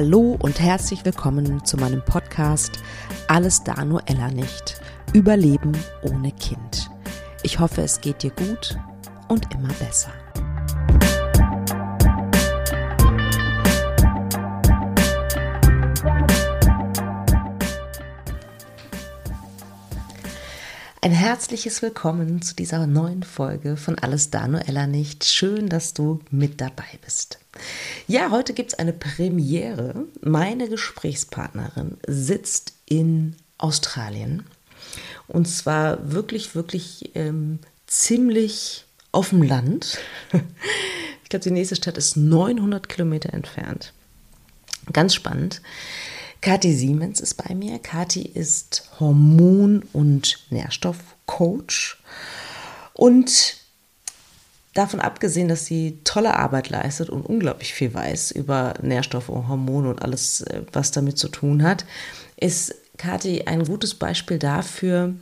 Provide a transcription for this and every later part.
Hallo und herzlich willkommen zu meinem Podcast Alles da nur Ella nicht. Überleben ohne Kind. Ich hoffe, es geht dir gut und immer besser. Ein herzliches Willkommen zu dieser neuen Folge von Alles da nur Ella nicht. Schön, dass du mit dabei bist. Ja, heute gibt es eine Premiere. Meine Gesprächspartnerin sitzt in Australien und zwar wirklich, wirklich ähm, ziemlich auf dem Land. Ich glaube, die nächste Stadt ist 900 Kilometer entfernt. Ganz spannend. Kathi Siemens ist bei mir. Kathi ist Hormon- und Nährstoffcoach. Und davon abgesehen, dass sie tolle Arbeit leistet und unglaublich viel weiß über Nährstoffe und Hormone und alles, äh, was damit zu tun hat, ist Kathi ein gutes Beispiel dafür,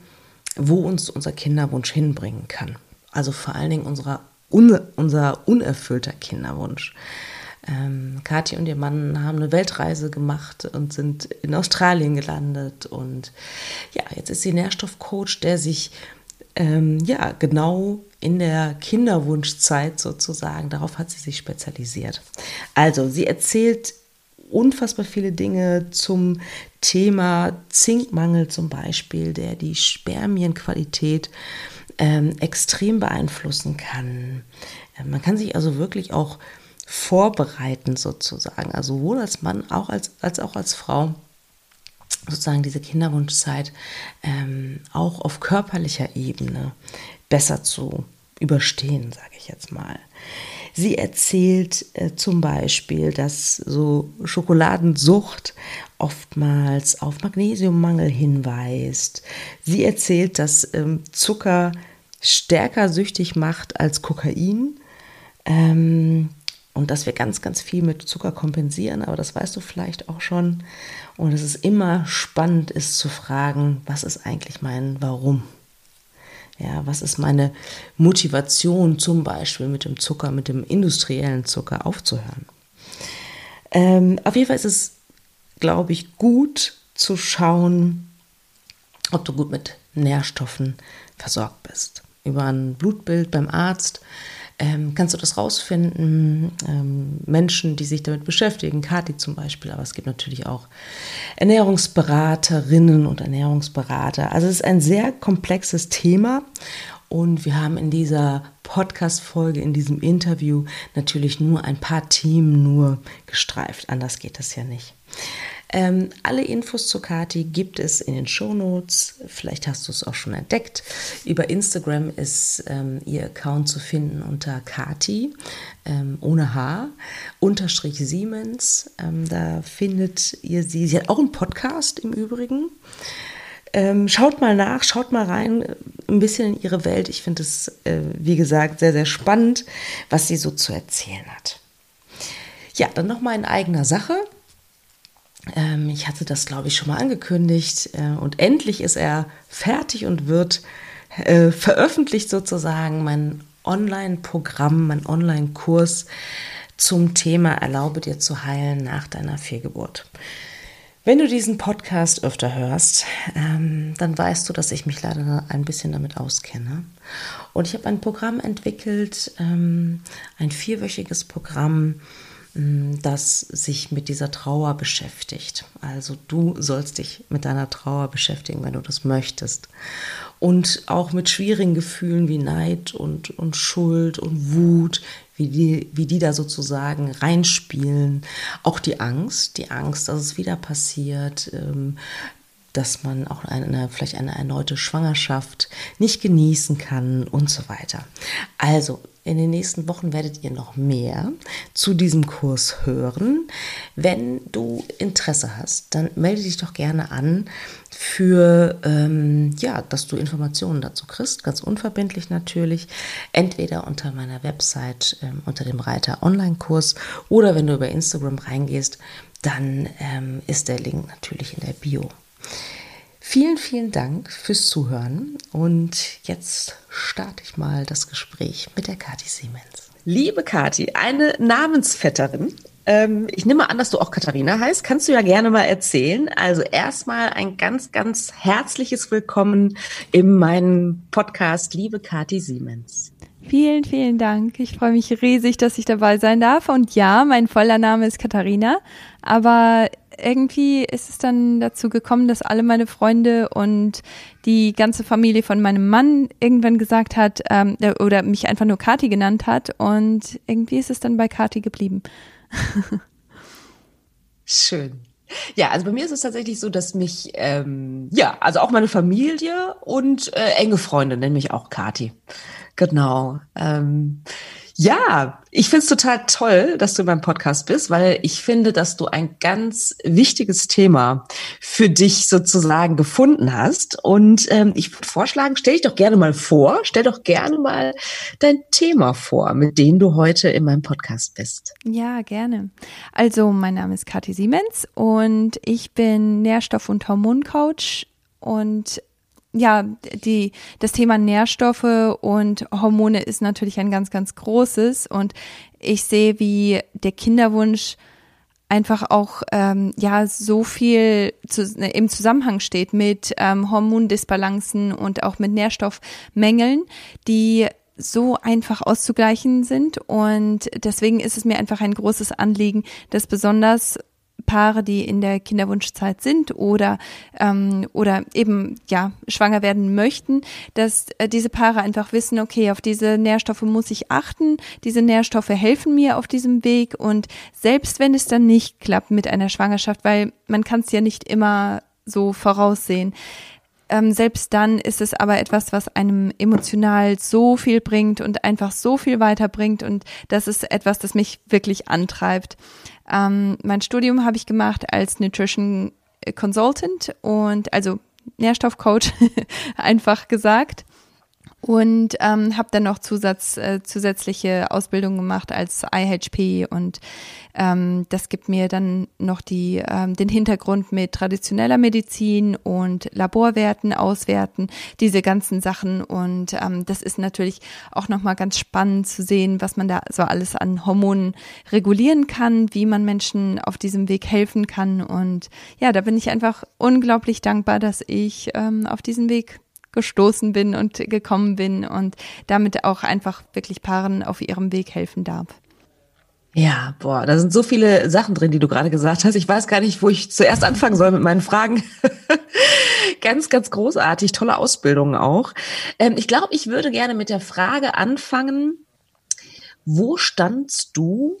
wo uns unser Kinderwunsch hinbringen kann. Also vor allen Dingen unserer, unser unerfüllter Kinderwunsch. Ähm, Kathi und ihr Mann haben eine Weltreise gemacht und sind in Australien gelandet. Und ja, jetzt ist sie Nährstoffcoach, der sich ähm, ja genau in der Kinderwunschzeit sozusagen, darauf hat sie sich spezialisiert. Also, sie erzählt unfassbar viele Dinge zum Thema Zinkmangel zum Beispiel, der die Spermienqualität ähm, extrem beeinflussen kann. Äh, man kann sich also wirklich auch vorbereiten sozusagen, also sowohl als Mann auch als, als auch als Frau sozusagen diese Kinderwunschzeit ähm, auch auf körperlicher Ebene besser zu überstehen, sage ich jetzt mal. Sie erzählt äh, zum Beispiel, dass so Schokoladensucht oftmals auf Magnesiummangel hinweist. Sie erzählt, dass ähm, Zucker stärker süchtig macht als Kokain. Ähm, und dass wir ganz, ganz viel mit Zucker kompensieren, aber das weißt du vielleicht auch schon. Und dass es immer spannend ist zu fragen, was ist eigentlich mein Warum? Ja, was ist meine Motivation zum Beispiel mit dem Zucker, mit dem industriellen Zucker aufzuhören? Ähm, auf jeden Fall ist es, glaube ich, gut zu schauen, ob du gut mit Nährstoffen versorgt bist. Über ein Blutbild beim Arzt ähm, kannst du das rausfinden? Ähm, Menschen, die sich damit beschäftigen, Kati zum Beispiel, aber es gibt natürlich auch Ernährungsberaterinnen und Ernährungsberater. Also es ist ein sehr komplexes Thema und wir haben in dieser Podcast-Folge, in diesem Interview natürlich nur ein paar Themen nur gestreift. Anders geht das ja nicht. Ähm, alle Infos zu Kati gibt es in den Show Notes. Vielleicht hast du es auch schon entdeckt. Über Instagram ist ähm, ihr Account zu finden unter Kati ähm, ohne H unterstrich Siemens. Ähm, da findet ihr sie. Sie hat auch einen Podcast im Übrigen. Ähm, schaut mal nach, schaut mal rein, ein bisschen in ihre Welt. Ich finde es, äh, wie gesagt, sehr, sehr spannend, was sie so zu erzählen hat. Ja, dann nochmal in eigener Sache. Ähm, ich hatte das, glaube ich, schon mal angekündigt. Äh, und endlich ist er fertig und wird äh, veröffentlicht sozusagen. Mein Online-Programm, mein Online-Kurs zum Thema Erlaube dir zu heilen nach deiner Fehlgeburt. Wenn du diesen Podcast öfter hörst, ähm, dann weißt du, dass ich mich leider ein bisschen damit auskenne. Und ich habe ein Programm entwickelt, ähm, ein vierwöchiges Programm, das sich mit dieser Trauer beschäftigt. Also du sollst dich mit deiner Trauer beschäftigen, wenn du das möchtest. Und auch mit schwierigen Gefühlen wie Neid und, und Schuld und Wut, wie die, wie die da sozusagen reinspielen. Auch die Angst, die Angst, dass es wieder passiert, ähm, dass man auch eine, vielleicht eine erneute Schwangerschaft nicht genießen kann und so weiter. Also in den nächsten Wochen werdet ihr noch mehr zu diesem Kurs hören. Wenn du Interesse hast, dann melde dich doch gerne an für, ähm, ja, dass du Informationen dazu kriegst, ganz unverbindlich natürlich, entweder unter meiner Website ähm, unter dem Reiter Online-Kurs oder wenn du über Instagram reingehst, dann ähm, ist der Link natürlich in der Bio. Vielen, vielen Dank fürs Zuhören und jetzt starte ich mal das Gespräch mit der Kathi Siemens. Liebe Kathi, eine Namensvetterin Ähm, ich nehme an, dass du auch Katharina heißt. Kannst du ja gerne mal erzählen. Also erstmal ein ganz, ganz herzliches Willkommen in meinem Podcast, liebe Kathi Siemens. Vielen, vielen Dank. Ich freue mich riesig, dass ich dabei sein darf. Und ja, mein voller Name ist Katharina, aber irgendwie ist es dann dazu gekommen, dass alle meine Freunde und die ganze Familie von meinem Mann irgendwann gesagt hat ähm, äh, oder mich einfach nur Kati genannt hat und irgendwie ist es dann bei Kati geblieben. Schön. Ja, also bei mir ist es tatsächlich so, dass mich, ähm, ja, also auch meine Familie und äh, enge Freunde nennen mich auch Kati. Genau. Ähm, ja, ich finde es total toll, dass du in meinem Podcast bist, weil ich finde, dass du ein ganz wichtiges Thema für dich sozusagen gefunden hast. Und ähm, ich würde vorschlagen, stell dich doch gerne mal vor, stell doch gerne mal dein Thema vor, mit dem du heute in meinem Podcast bist. Ja, gerne. Also, mein Name ist Kathi Siemens und ich bin Nährstoff- und Hormoncoach und ja, die, das Thema Nährstoffe und Hormone ist natürlich ein ganz, ganz großes. Und ich sehe, wie der Kinderwunsch einfach auch ähm, ja so viel zu, im Zusammenhang steht mit ähm, Hormondisbalancen und auch mit Nährstoffmängeln, die so einfach auszugleichen sind. Und deswegen ist es mir einfach ein großes Anliegen, dass besonders Paare, die in der Kinderwunschzeit sind oder ähm, oder eben ja schwanger werden möchten, dass äh, diese Paare einfach wissen, okay, auf diese Nährstoffe muss ich achten. Diese Nährstoffe helfen mir auf diesem Weg und selbst wenn es dann nicht klappt mit einer Schwangerschaft, weil man kann es ja nicht immer so voraussehen. Ähm, selbst dann ist es aber etwas, was einem emotional so viel bringt und einfach so viel weiterbringt und das ist etwas, das mich wirklich antreibt. Ähm, mein Studium habe ich gemacht als Nutrition Consultant und also Nährstoffcoach einfach gesagt und ähm, habe dann noch Zusatz, äh, zusätzliche Ausbildung gemacht als IHP und ähm, das gibt mir dann noch die, ähm, den Hintergrund mit traditioneller Medizin und Laborwerten, Auswerten, diese ganzen Sachen. Und ähm, das ist natürlich auch nochmal ganz spannend zu sehen, was man da so alles an Hormonen regulieren kann, wie man Menschen auf diesem Weg helfen kann. Und ja, da bin ich einfach unglaublich dankbar, dass ich ähm, auf diesem Weg gestoßen bin und gekommen bin und damit auch einfach wirklich Paaren auf ihrem Weg helfen darf. Ja, boah, da sind so viele Sachen drin, die du gerade gesagt hast. Ich weiß gar nicht, wo ich zuerst anfangen soll mit meinen Fragen. ganz, ganz großartig, tolle Ausbildung auch. Ähm, ich glaube, ich würde gerne mit der Frage anfangen, wo standst du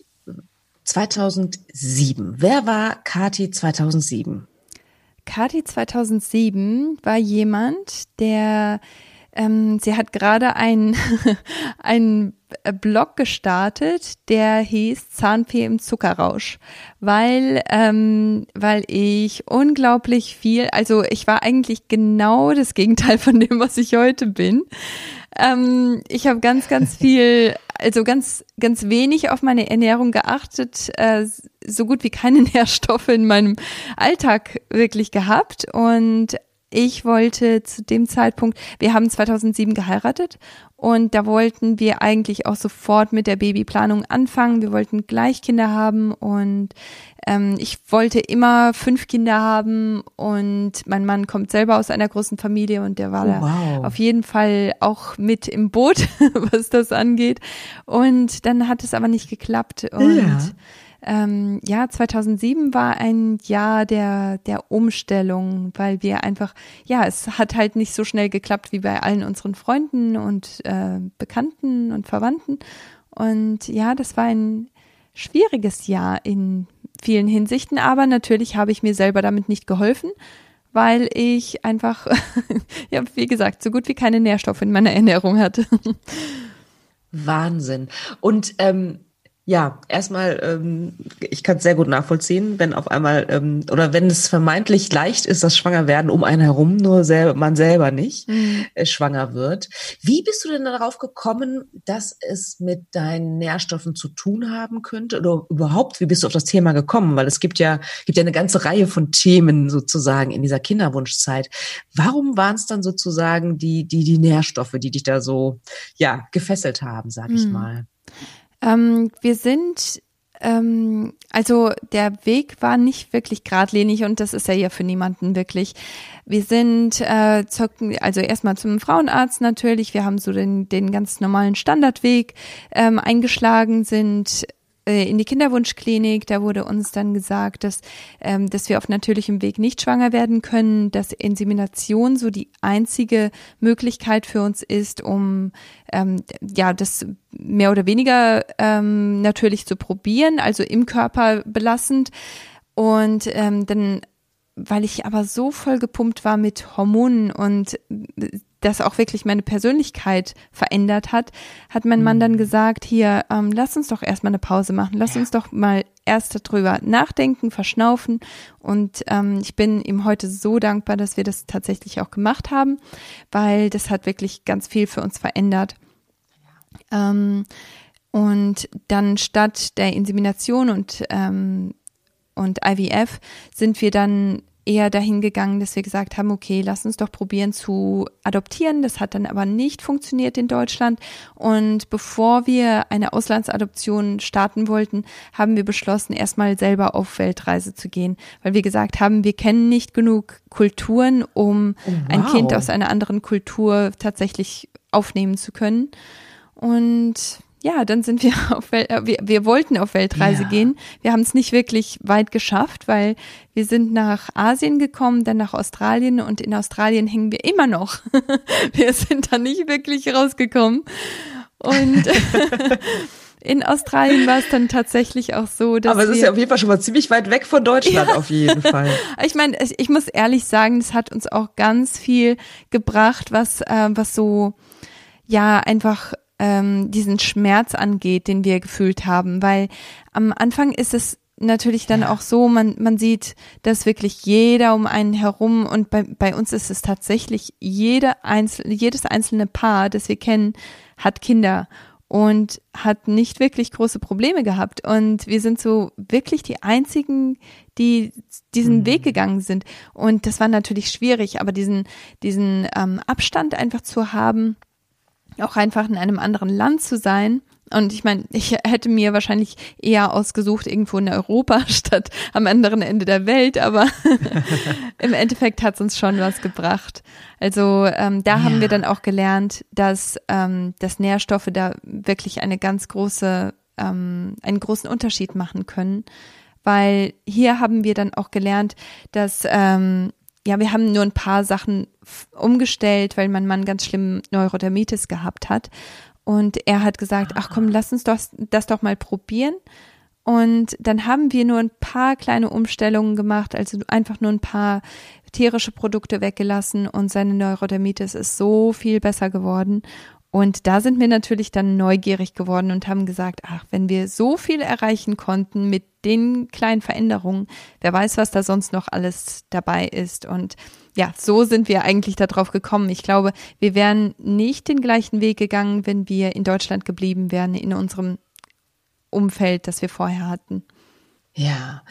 2007? Wer war Kati 2007? Kati 2007 war jemand, der ähm, sie hat gerade einen einen Blog gestartet, der hieß Zahnfee im Zuckerrausch, weil ähm, weil ich unglaublich viel, also ich war eigentlich genau das Gegenteil von dem, was ich heute bin. Ähm, ich habe ganz ganz viel also ganz, ganz wenig auf meine Ernährung geachtet, äh, so gut wie keine Nährstoffe in meinem Alltag wirklich gehabt und ich wollte zu dem Zeitpunkt, wir haben 2007 geheiratet und da wollten wir eigentlich auch sofort mit der Babyplanung anfangen. Wir wollten gleich Kinder haben und ähm, ich wollte immer fünf Kinder haben und mein Mann kommt selber aus einer großen Familie und der war oh, wow. da auf jeden Fall auch mit im Boot, was das angeht. Und dann hat es aber nicht geklappt und ja ähm, ja, 2007 war ein Jahr der, der Umstellung, weil wir einfach, ja, es hat halt nicht so schnell geklappt wie bei allen unseren Freunden und äh, Bekannten und Verwandten. Und ja, das war ein schwieriges Jahr in vielen Hinsichten, aber natürlich habe ich mir selber damit nicht geholfen, weil ich einfach, ja, wie gesagt, so gut wie keine Nährstoffe in meiner Ernährung hatte. Wahnsinn. Und ähm, ja, erstmal, ähm, ich kann es sehr gut nachvollziehen, wenn auf einmal ähm, oder wenn es vermeintlich leicht ist, das Schwangerwerden um einen herum, nur selber, man selber nicht mhm. äh, schwanger wird. Wie bist du denn darauf gekommen, dass es mit deinen Nährstoffen zu tun haben könnte oder überhaupt? Wie bist du auf das Thema gekommen? Weil es gibt ja gibt ja eine ganze Reihe von Themen sozusagen in dieser Kinderwunschzeit. Warum waren es dann sozusagen die die die Nährstoffe, die dich da so ja gefesselt haben, sag ich mhm. mal? Ähm, wir sind Ähm, also der Weg war nicht wirklich geradlinig und das ist ja ja für niemanden wirklich. Wir sind äh, also erstmal zum Frauenarzt natürlich. Wir haben so den, den ganz normalen Standardweg ähm, eingeschlagen, sind in die Kinderwunschklinik. Da wurde uns dann gesagt, dass, ähm, dass wir auf natürlichem Weg nicht schwanger werden können, dass Insemination so die einzige Möglichkeit für uns ist, um ähm, ja das mehr oder weniger ähm, natürlich zu probieren, also im Körper belastend. Und ähm, dann weil ich aber so voll gepumpt war mit Hormonen und das auch wirklich meine Persönlichkeit verändert hat, hat mein Mann dann mhm. gesagt, hier, ähm, lass uns doch erstmal eine Pause machen, lass ja. uns doch mal erst darüber nachdenken, verschnaufen. Und ähm, ich bin ihm heute so dankbar, dass wir das tatsächlich auch gemacht haben, weil das hat wirklich ganz viel für uns verändert. Ähm, und dann statt der Insemination und ähm, und IVF sind wir dann eher dahin gegangen, dass wir gesagt haben, okay, lass uns doch probieren zu adoptieren. Das hat dann aber nicht funktioniert in Deutschland. Und bevor wir eine Auslandsadoption starten wollten, haben wir beschlossen, erstmal selber auf Weltreise zu gehen, weil wir gesagt haben, wir kennen nicht genug Kulturen, um oh, wow. ein Kind aus einer anderen Kultur tatsächlich aufnehmen zu können. Und ja, dann sind wir auf Wel äh, wir, wir wollten auf Weltreise ja. gehen. Wir haben es nicht wirklich weit geschafft, weil wir sind nach Asien gekommen, dann nach Australien und in Australien hängen wir immer noch. wir sind da nicht wirklich rausgekommen. Und in Australien war es dann tatsächlich auch so, dass. Aber es ist ja auf jeden Fall schon mal ziemlich weit weg von Deutschland, ja. auf jeden Fall. ich meine, ich muss ehrlich sagen, es hat uns auch ganz viel gebracht, was, äh, was so, ja, einfach ähm, diesen Schmerz angeht, den wir gefühlt haben, weil am Anfang ist es natürlich dann ja. auch so, man, man sieht, dass wirklich jeder um einen herum und bei, bei uns ist es tatsächlich jede einzel, jedes einzelne Paar, das wir kennen, hat Kinder und hat nicht wirklich große Probleme gehabt. Und wir sind so wirklich die einzigen, die diesen mhm. Weg gegangen sind. Und das war natürlich schwierig, aber diesen, diesen ähm, Abstand einfach zu haben, auch einfach in einem anderen Land zu sein. Und ich meine, ich hätte mir wahrscheinlich eher ausgesucht, irgendwo in Europa statt am anderen Ende der Welt, aber im Endeffekt hat es uns schon was gebracht. Also ähm, da ja. haben wir dann auch gelernt, dass, ähm, dass Nährstoffe da wirklich eine ganz große, ähm, einen großen Unterschied machen können. Weil hier haben wir dann auch gelernt, dass ähm, ja, wir haben nur ein paar Sachen umgestellt, weil mein Mann ganz schlimm Neurodermitis gehabt hat. Und er hat gesagt, ach komm, lass uns das, das doch mal probieren. Und dann haben wir nur ein paar kleine Umstellungen gemacht, also einfach nur ein paar tierische Produkte weggelassen und seine Neurodermitis ist so viel besser geworden. Und da sind wir natürlich dann neugierig geworden und haben gesagt, ach, wenn wir so viel erreichen konnten mit den kleinen Veränderungen, wer weiß, was da sonst noch alles dabei ist. Und ja, so sind wir eigentlich darauf gekommen. Ich glaube, wir wären nicht den gleichen Weg gegangen, wenn wir in Deutschland geblieben wären, in unserem Umfeld, das wir vorher hatten. Ja,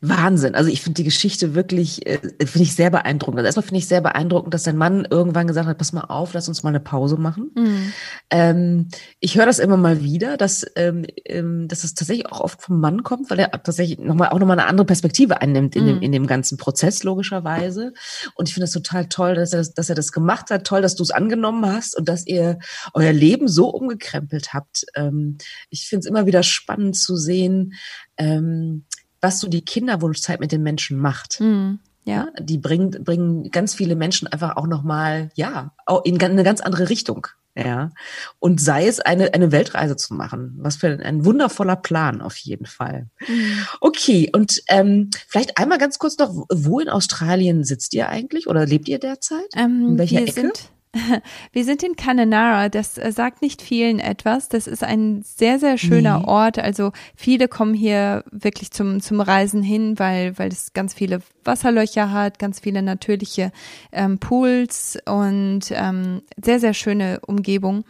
Wahnsinn. Also ich finde die Geschichte wirklich, äh, finde ich sehr beeindruckend. Also erstmal finde ich sehr beeindruckend, dass dein Mann irgendwann gesagt hat, pass mal auf, lass uns mal eine Pause machen. Mhm. Ähm, ich höre das immer mal wieder, dass, ähm, ähm, dass es tatsächlich auch oft vom Mann kommt, weil er tatsächlich nochmal auch nochmal eine andere Perspektive einnimmt in, mhm. dem, in dem ganzen Prozess, logischerweise. Und ich finde es total toll, dass er, das, dass er das gemacht hat, toll, dass du es angenommen hast und dass ihr euer Leben so umgekrempelt habt. Ähm, ich finde es immer wieder spannend zu sehen, ähm, was so die Kinderwunschzeit mit den Menschen macht. Mhm. Ja. Die bringt, bringen ganz viele Menschen einfach auch nochmal, ja, in eine ganz andere Richtung. Ja. Und sei es eine, eine Weltreise zu machen. Was für ein, ein wundervoller Plan auf jeden Fall. Mhm. Okay. Und ähm, vielleicht einmal ganz kurz noch, wo in Australien sitzt ihr eigentlich oder lebt ihr derzeit? Ähm, in welcher Ecke? Sind wir sind in Cananara, das äh, sagt nicht vielen etwas. Das ist ein sehr, sehr schöner nee. Ort. Also viele kommen hier wirklich zum, zum Reisen hin, weil, weil es ganz viele Wasserlöcher hat, ganz viele natürliche ähm, Pools und ähm, sehr, sehr schöne Umgebung.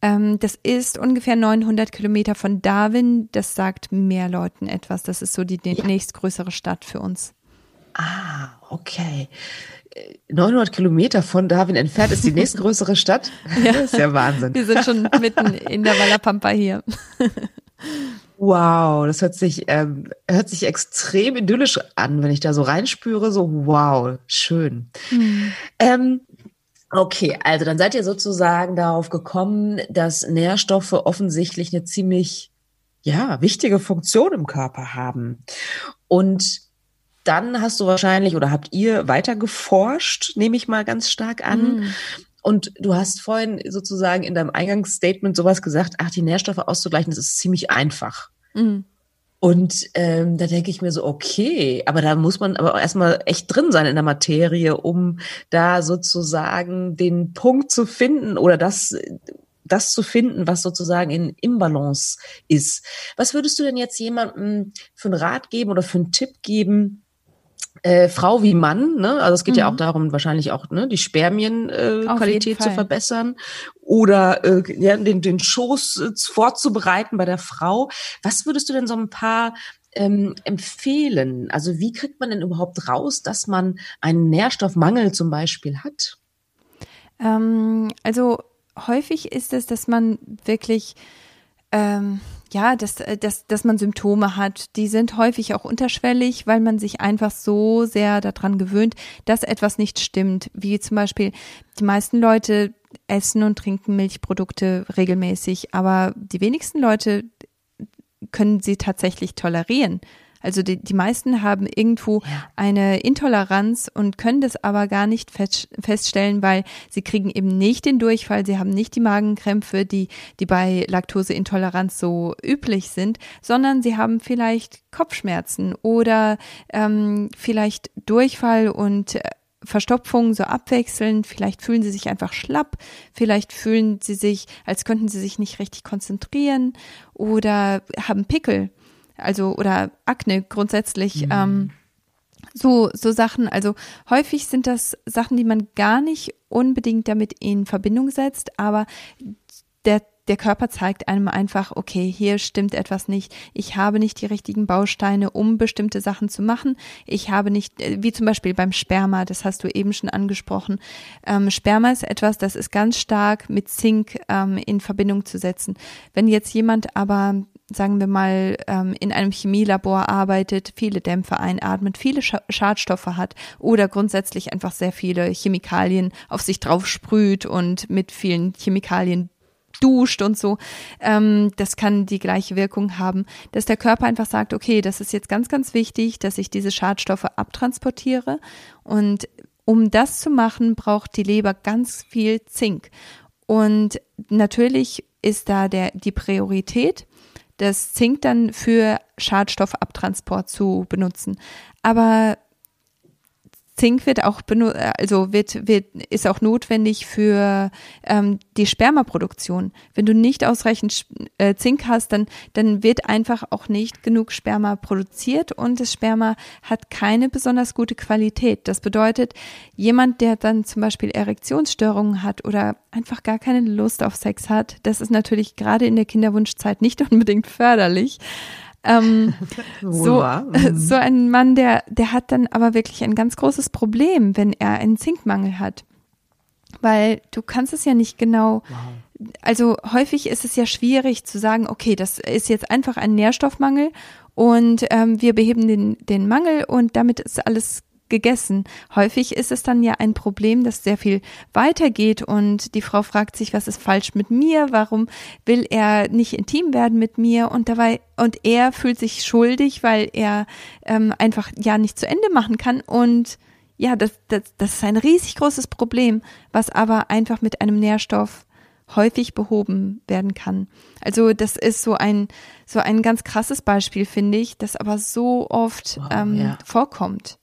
Ähm, das ist ungefähr 900 Kilometer von Darwin. Das sagt mehr Leuten etwas. Das ist so die, die ja. nächstgrößere Stadt für uns. Ah, okay. 900 Kilometer von Darwin entfernt ist die nächstgrößere Stadt. ja. Das ist ja Wahnsinn. Wir sind schon mitten in der Wallapampa hier. Wow, das hört sich, ähm, hört sich extrem idyllisch an, wenn ich da so reinspüre, so wow, schön. Mhm. Ähm, okay, also dann seid ihr sozusagen darauf gekommen, dass Nährstoffe offensichtlich eine ziemlich, ja, wichtige Funktion im Körper haben. Und dann hast du wahrscheinlich oder habt ihr weiter geforscht, nehme ich mal ganz stark an. Mhm. Und du hast vorhin sozusagen in deinem Eingangsstatement sowas gesagt, ach, die Nährstoffe auszugleichen, das ist ziemlich einfach. Mhm. Und ähm, da denke ich mir so, okay, aber da muss man aber erstmal echt drin sein in der Materie, um da sozusagen den Punkt zu finden oder das das zu finden, was sozusagen in Imbalance ist. Was würdest du denn jetzt jemandem für einen Rat geben oder für einen Tipp geben, äh, Frau wie Mann, ne? Also es geht mhm. ja auch darum, wahrscheinlich auch ne, die Spermienqualität äh, zu verbessern oder äh, ja, den, den Schoß äh, vorzubereiten bei der Frau. Was würdest du denn so ein paar ähm, empfehlen? Also wie kriegt man denn überhaupt raus, dass man einen Nährstoffmangel zum Beispiel hat? Ähm, also häufig ist es, dass man wirklich ähm, ja, dass, äh, dass, dass man Symptome hat. Die sind häufig auch unterschwellig, weil man sich einfach so sehr daran gewöhnt, dass etwas nicht stimmt. Wie zum Beispiel, die meisten Leute essen und trinken Milchprodukte regelmäßig, aber die wenigsten Leute können sie tatsächlich tolerieren. Also die, die meisten haben irgendwo ja. eine Intoleranz und können das aber gar nicht fest, feststellen, weil sie kriegen eben nicht den Durchfall, sie haben nicht die Magenkrämpfe, die, die bei Laktoseintoleranz so üblich sind, sondern sie haben vielleicht Kopfschmerzen oder ähm, vielleicht Durchfall und äh, Verstopfung so abwechselnd, vielleicht fühlen sie sich einfach schlapp, vielleicht fühlen sie sich, als könnten sie sich nicht richtig konzentrieren oder haben Pickel also oder Akne grundsätzlich. Mhm. Ähm, so, so Sachen, also häufig sind das Sachen, die man gar nicht unbedingt damit in Verbindung setzt, aber der der Körper zeigt einem einfach, okay, hier stimmt etwas nicht. Ich habe nicht die richtigen Bausteine, um bestimmte Sachen zu machen. Ich habe nicht, äh, wie zum Beispiel beim Sperma, das hast du eben schon angesprochen. Ähm, Sperma ist etwas, das ist ganz stark mit Zink ähm, in Verbindung zu setzen. Wenn jetzt jemand aber sagen wir mal, ähm, in einem Chemielabor arbeitet, viele Dämpfe einatmet, viele Schadstoffe hat oder grundsätzlich einfach sehr viele Chemikalien auf sich drauf sprüht und mit vielen Chemikalien duscht und so, ähm, das kann die gleiche Wirkung haben, dass der Körper einfach sagt, okay, das ist jetzt ganz, ganz wichtig, dass ich diese Schadstoffe abtransportiere und um das zu machen, braucht die Leber ganz viel Zink. Und natürlich ist da der, die Priorität, das Zink dann für Schadstoffabtransport zu benutzen. Aber Zink wird auch also wird, wird, ist auch notwendig für ähm, die Spermaproduktion. Wenn du nicht ausreichend äh, Zink hast, dann, dann wird einfach auch nicht genug Sperma produziert und das Sperma hat keine besonders gute Qualität. Das bedeutet, jemand, der dann zum Beispiel Erektionsstörungen hat oder einfach gar keine Lust auf Sex hat, das ist natürlich gerade in der Kinderwunschzeit nicht unbedingt förderlich. Ähm, so, mhm. so ein Mann, der, der hat dann aber wirklich ein ganz großes Problem, wenn er einen Zinkmangel hat. Weil du kannst es ja nicht genau, wow. also häufig ist es ja schwierig zu sagen, okay, das ist jetzt einfach ein Nährstoffmangel und ähm, wir beheben den, den Mangel und damit ist alles gegessen. Häufig ist es dann ja ein Problem, das sehr viel weitergeht und die Frau fragt sich, was ist falsch mit mir? Warum will er nicht intim werden mit mir? Und dabei und er fühlt sich schuldig, weil er ähm, einfach ja nicht zu Ende machen kann und ja, das, das, das ist ein riesig großes Problem, was aber einfach mit einem Nährstoff häufig behoben werden kann. Also das ist so ein so ein ganz krasses Beispiel, finde ich, das aber so oft wow, ähm, ja. vorkommt.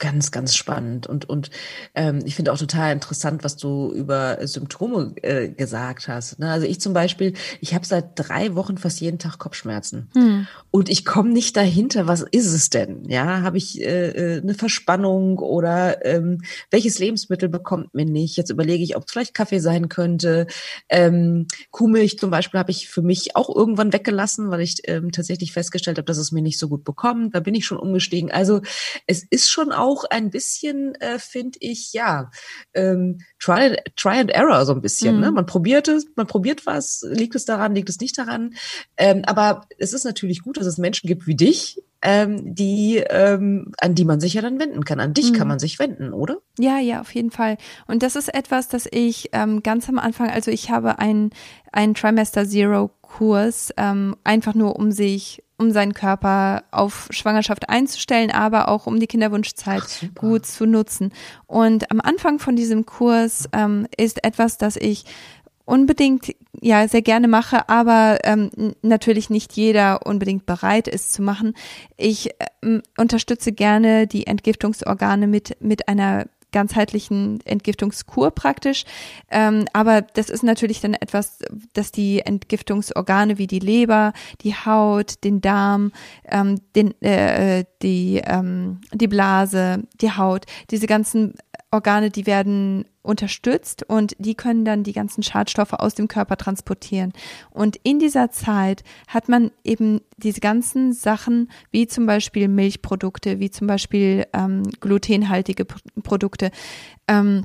Ganz, ganz spannend. Und, und ähm, ich finde auch total interessant, was du über Symptome äh, gesagt hast. Ne? Also ich zum Beispiel, ich habe seit drei Wochen fast jeden Tag Kopfschmerzen. Hm. Und ich komme nicht dahinter, was ist es denn? Ja, habe ich äh, äh, eine Verspannung oder ähm, welches Lebensmittel bekommt mir nicht? Jetzt überlege ich, ob es vielleicht Kaffee sein könnte. Ähm, Kuhmilch zum Beispiel habe ich für mich auch irgendwann weggelassen, weil ich ähm, tatsächlich festgestellt habe, dass es mir nicht so gut bekommt. Da bin ich schon umgestiegen. Also es ist schon auch auch ein bisschen, äh, finde ich, ja, ähm, try, try and error so ein bisschen. Ne? Mhm. Ne? Man probiert es, man probiert was, liegt es daran, liegt es nicht daran. Ähm, aber es ist natürlich gut, dass es Menschen gibt wie dich, ähm, die, ähm, an die man sich ja dann wenden kann. An dich mhm. kann man sich wenden, oder? Ja, ja, auf jeden Fall. Und das ist etwas, das ich ähm, ganz am Anfang, also ich habe einen, einen Trimester Zero Kurs, ähm, einfach nur um sich, um seinen Körper auf Schwangerschaft einzustellen, aber auch um die Kinderwunschzeit Ach, gut zu nutzen. Und am Anfang von diesem Kurs ähm, ist etwas, das ich unbedingt ja sehr gerne mache, aber ähm, natürlich nicht jeder unbedingt bereit ist zu machen. Ich ähm, unterstütze gerne die Entgiftungsorgane mit mit einer ganzheitlichen Entgiftungskur praktisch. Ähm, aber das ist natürlich dann etwas, dass die Entgiftungsorgane wie die Leber, die Haut, den Darm, ähm, den, äh, die, ähm, die Blase, die Haut, diese ganzen Organe, die werden unterstützt und die können dann die ganzen Schadstoffe aus dem Körper transportieren. Und in dieser Zeit hat man eben diese ganzen Sachen, wie zum Beispiel Milchprodukte, wie zum Beispiel ähm, glutenhaltige Produkte ähm,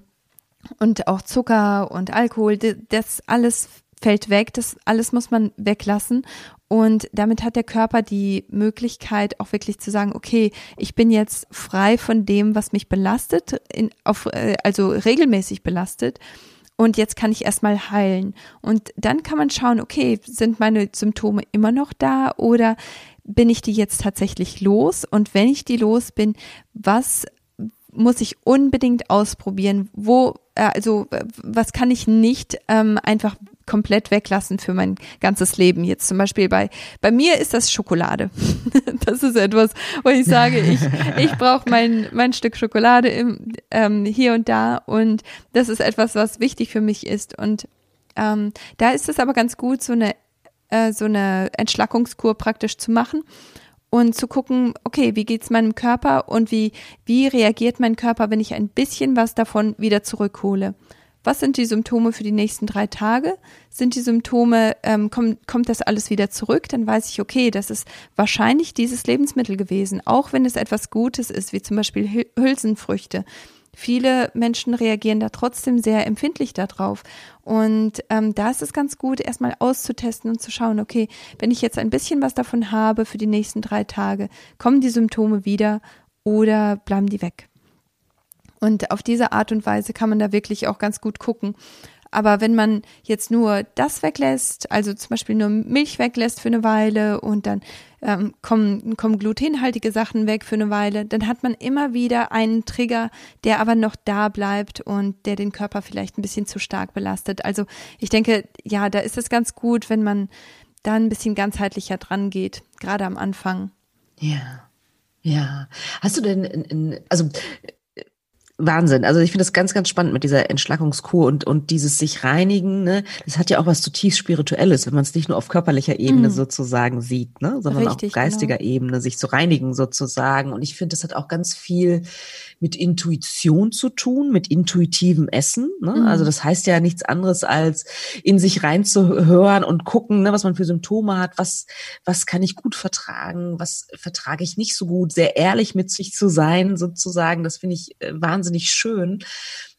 und auch Zucker und Alkohol, das alles fällt weg, das alles muss man weglassen und damit hat der Körper die Möglichkeit, auch wirklich zu sagen, okay, ich bin jetzt frei von dem, was mich belastet, in, auf, äh, also regelmäßig belastet. Und jetzt kann ich erstmal heilen. Und dann kann man schauen, okay, sind meine Symptome immer noch da oder bin ich die jetzt tatsächlich los? Und wenn ich die los bin, was muss ich unbedingt ausprobieren? Wo, äh, also was kann ich nicht ähm, einfach komplett weglassen für mein ganzes Leben. Jetzt zum Beispiel bei, bei mir ist das Schokolade. das ist etwas, wo ich sage, ich, ich brauche mein, mein Stück Schokolade im, ähm, hier und da und das ist etwas, was wichtig für mich ist. Und ähm, da ist es aber ganz gut, so eine, äh, so eine Entschlackungskur praktisch zu machen und zu gucken, okay, wie geht's meinem Körper und wie, wie reagiert mein Körper, wenn ich ein bisschen was davon wieder zurückhole. Was sind die Symptome für die nächsten drei Tage? Sind die Symptome, ähm, kommt, kommt das alles wieder zurück? Dann weiß ich, okay, das ist wahrscheinlich dieses Lebensmittel gewesen, auch wenn es etwas Gutes ist, wie zum Beispiel Hülsenfrüchte. Viele Menschen reagieren da trotzdem sehr empfindlich darauf. Und ähm, da ist es ganz gut, erstmal auszutesten und zu schauen, okay, wenn ich jetzt ein bisschen was davon habe für die nächsten drei Tage, kommen die Symptome wieder oder bleiben die weg? Und auf diese Art und Weise kann man da wirklich auch ganz gut gucken. Aber wenn man jetzt nur das weglässt, also zum Beispiel nur Milch weglässt für eine Weile und dann ähm, kommen, kommen glutenhaltige Sachen weg für eine Weile, dann hat man immer wieder einen Trigger, der aber noch da bleibt und der den Körper vielleicht ein bisschen zu stark belastet. Also ich denke, ja, da ist es ganz gut, wenn man da ein bisschen ganzheitlicher dran geht, gerade am Anfang. Ja. Ja. Hast du denn, also Wahnsinn. Also ich finde das ganz, ganz spannend mit dieser Entschlackungskur und, und dieses sich reinigen. Ne? Das hat ja auch was zutiefst Spirituelles, wenn man es nicht nur auf körperlicher Ebene mhm. sozusagen sieht, ne? sondern Richtig, auf geistiger genau. Ebene, sich zu reinigen sozusagen. Und ich finde, das hat auch ganz viel mit Intuition zu tun, mit intuitivem Essen. Ne? Mhm. Also das heißt ja nichts anderes als in sich reinzuhören und gucken, ne, was man für Symptome hat, was, was kann ich gut vertragen, was vertrage ich nicht so gut, sehr ehrlich mit sich zu sein sozusagen. Das finde ich äh, wahnsinnig schön.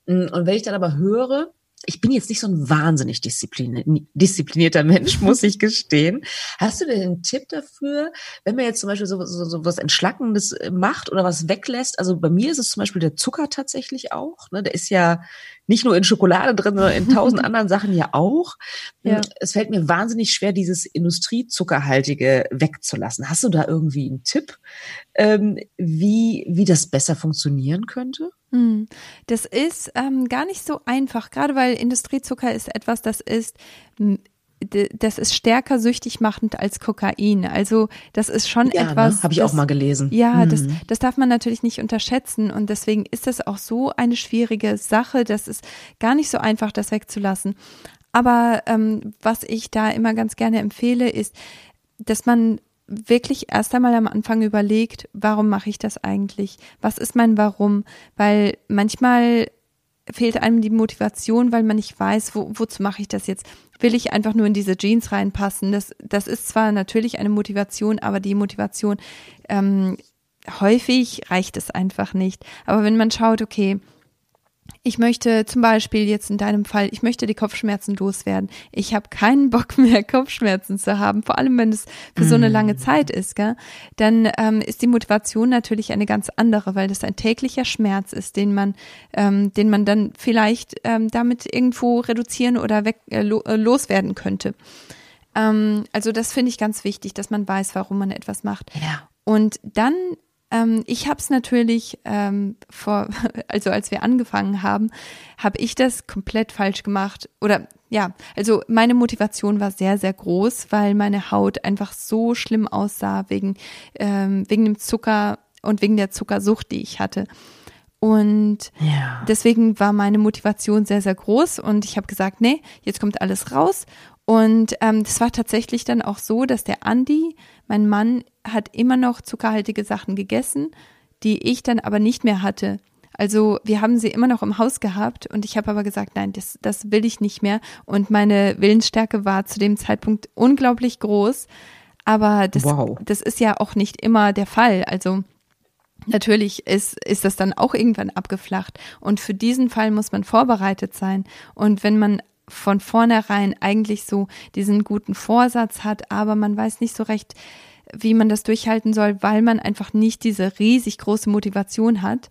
Mm, und wenn ich dann aber höre, ich bin jetzt nicht so ein wahnsinnig disziplinierter Mensch, muss ich gestehen. Hast du denn einen Tipp dafür, wenn man jetzt zum Beispiel so, so, so was Entschlackendes äh, macht oder was weglässt? Also bei mir ist es zum Beispiel der Zucker tatsächlich auch. Ne? Der ist ja nicht nur in Schokolade drin, sondern in tausend anderen Sachen ja auch. Ja. Es fällt mir wahnsinnig schwer, dieses Industriezuckerhaltige wegzulassen. Hast du da irgendwie einen Tipp, ähm, wie, wie das besser funktionieren könnte? Hm. Das ist ähm, gar nicht so einfach, gerade weil Industriezucker ist etwas, das ist das ist stärker süchtig machend als Kokain. Also das ist schon ja, ne? etwas. Ne? Habe ich das, auch mal gelesen. Ja, mhm. das, das darf man natürlich nicht unterschätzen und deswegen ist das auch so eine schwierige Sache. Das ist gar nicht so einfach, das wegzulassen. Aber ähm, was ich da immer ganz gerne empfehle, ist, dass man wirklich erst einmal am Anfang überlegt, warum mache ich das eigentlich? Was ist mein Warum? Weil manchmal fehlt einem die Motivation, weil man nicht weiß, wo, wozu mache ich das jetzt? Will ich einfach nur in diese Jeans reinpassen? Das, das ist zwar natürlich eine Motivation, aber die Motivation ähm, häufig reicht es einfach nicht. Aber wenn man schaut, okay, ich möchte zum Beispiel jetzt in deinem Fall, ich möchte die Kopfschmerzen loswerden. Ich habe keinen Bock mehr, Kopfschmerzen zu haben, vor allem wenn es für so eine lange mm. Zeit ist, gell? dann ähm, ist die Motivation natürlich eine ganz andere, weil das ein täglicher Schmerz ist, den man, ähm, den man dann vielleicht ähm, damit irgendwo reduzieren oder weg, äh, äh loswerden könnte. Ähm, also das finde ich ganz wichtig, dass man weiß, warum man etwas macht. Ja. Und dann ähm, ich habe es natürlich ähm, vor, also als wir angefangen haben, habe ich das komplett falsch gemacht. Oder ja, also meine Motivation war sehr, sehr groß, weil meine Haut einfach so schlimm aussah wegen, ähm, wegen dem Zucker und wegen der Zuckersucht, die ich hatte. Und ja. deswegen war meine Motivation sehr, sehr groß und ich habe gesagt, nee, jetzt kommt alles raus. Und ähm, das war tatsächlich dann auch so, dass der Andi, mein Mann, hat immer noch zuckerhaltige Sachen gegessen, die ich dann aber nicht mehr hatte. Also wir haben sie immer noch im Haus gehabt und ich habe aber gesagt, nein, das, das will ich nicht mehr. Und meine Willensstärke war zu dem Zeitpunkt unglaublich groß. Aber das, wow. das ist ja auch nicht immer der Fall. Also Natürlich ist, ist das dann auch irgendwann abgeflacht. Und für diesen Fall muss man vorbereitet sein. Und wenn man von vornherein eigentlich so diesen guten Vorsatz hat, aber man weiß nicht so recht, wie man das durchhalten soll, weil man einfach nicht diese riesig große Motivation hat,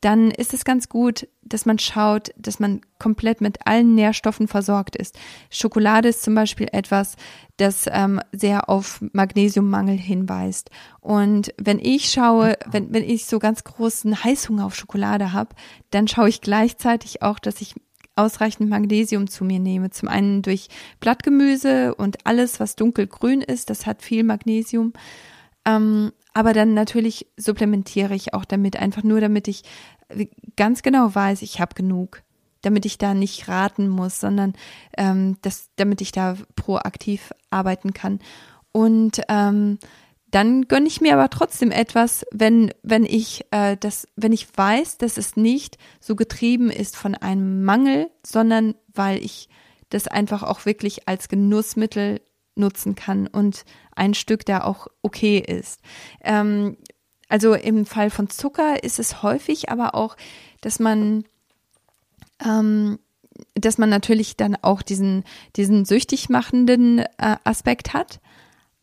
dann ist es ganz gut, dass man schaut, dass man komplett mit allen Nährstoffen versorgt ist. Schokolade ist zum Beispiel etwas, das ähm, sehr auf Magnesiummangel hinweist. Und wenn ich schaue, wenn, wenn ich so ganz großen Heißhunger auf Schokolade habe, dann schaue ich gleichzeitig auch, dass ich ausreichend Magnesium zu mir nehme. Zum einen durch Blattgemüse und alles, was dunkelgrün ist, das hat viel Magnesium. Ähm, aber dann natürlich supplementiere ich auch damit, einfach nur damit ich ganz genau weiß, ich habe genug, damit ich da nicht raten muss, sondern ähm, das, damit ich da proaktiv arbeiten kann. Und ähm, dann gönne ich mir aber trotzdem etwas, wenn, wenn ich äh, das, wenn ich weiß, dass es nicht so getrieben ist von einem Mangel, sondern weil ich das einfach auch wirklich als Genussmittel nutzen kann und ein Stück da auch okay ist. Ähm, also im Fall von Zucker ist es häufig aber auch, dass man ähm, dass man natürlich dann auch diesen, diesen süchtig machenden äh, Aspekt hat.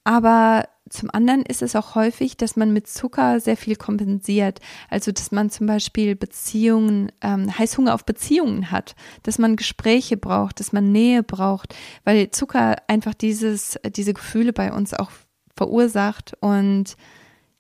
Aber zum anderen ist es auch häufig, dass man mit Zucker sehr viel kompensiert. Also, dass man zum Beispiel Beziehungen, ähm, Heißhunger auf Beziehungen hat, dass man Gespräche braucht, dass man Nähe braucht, weil Zucker einfach dieses, diese Gefühle bei uns auch verursacht und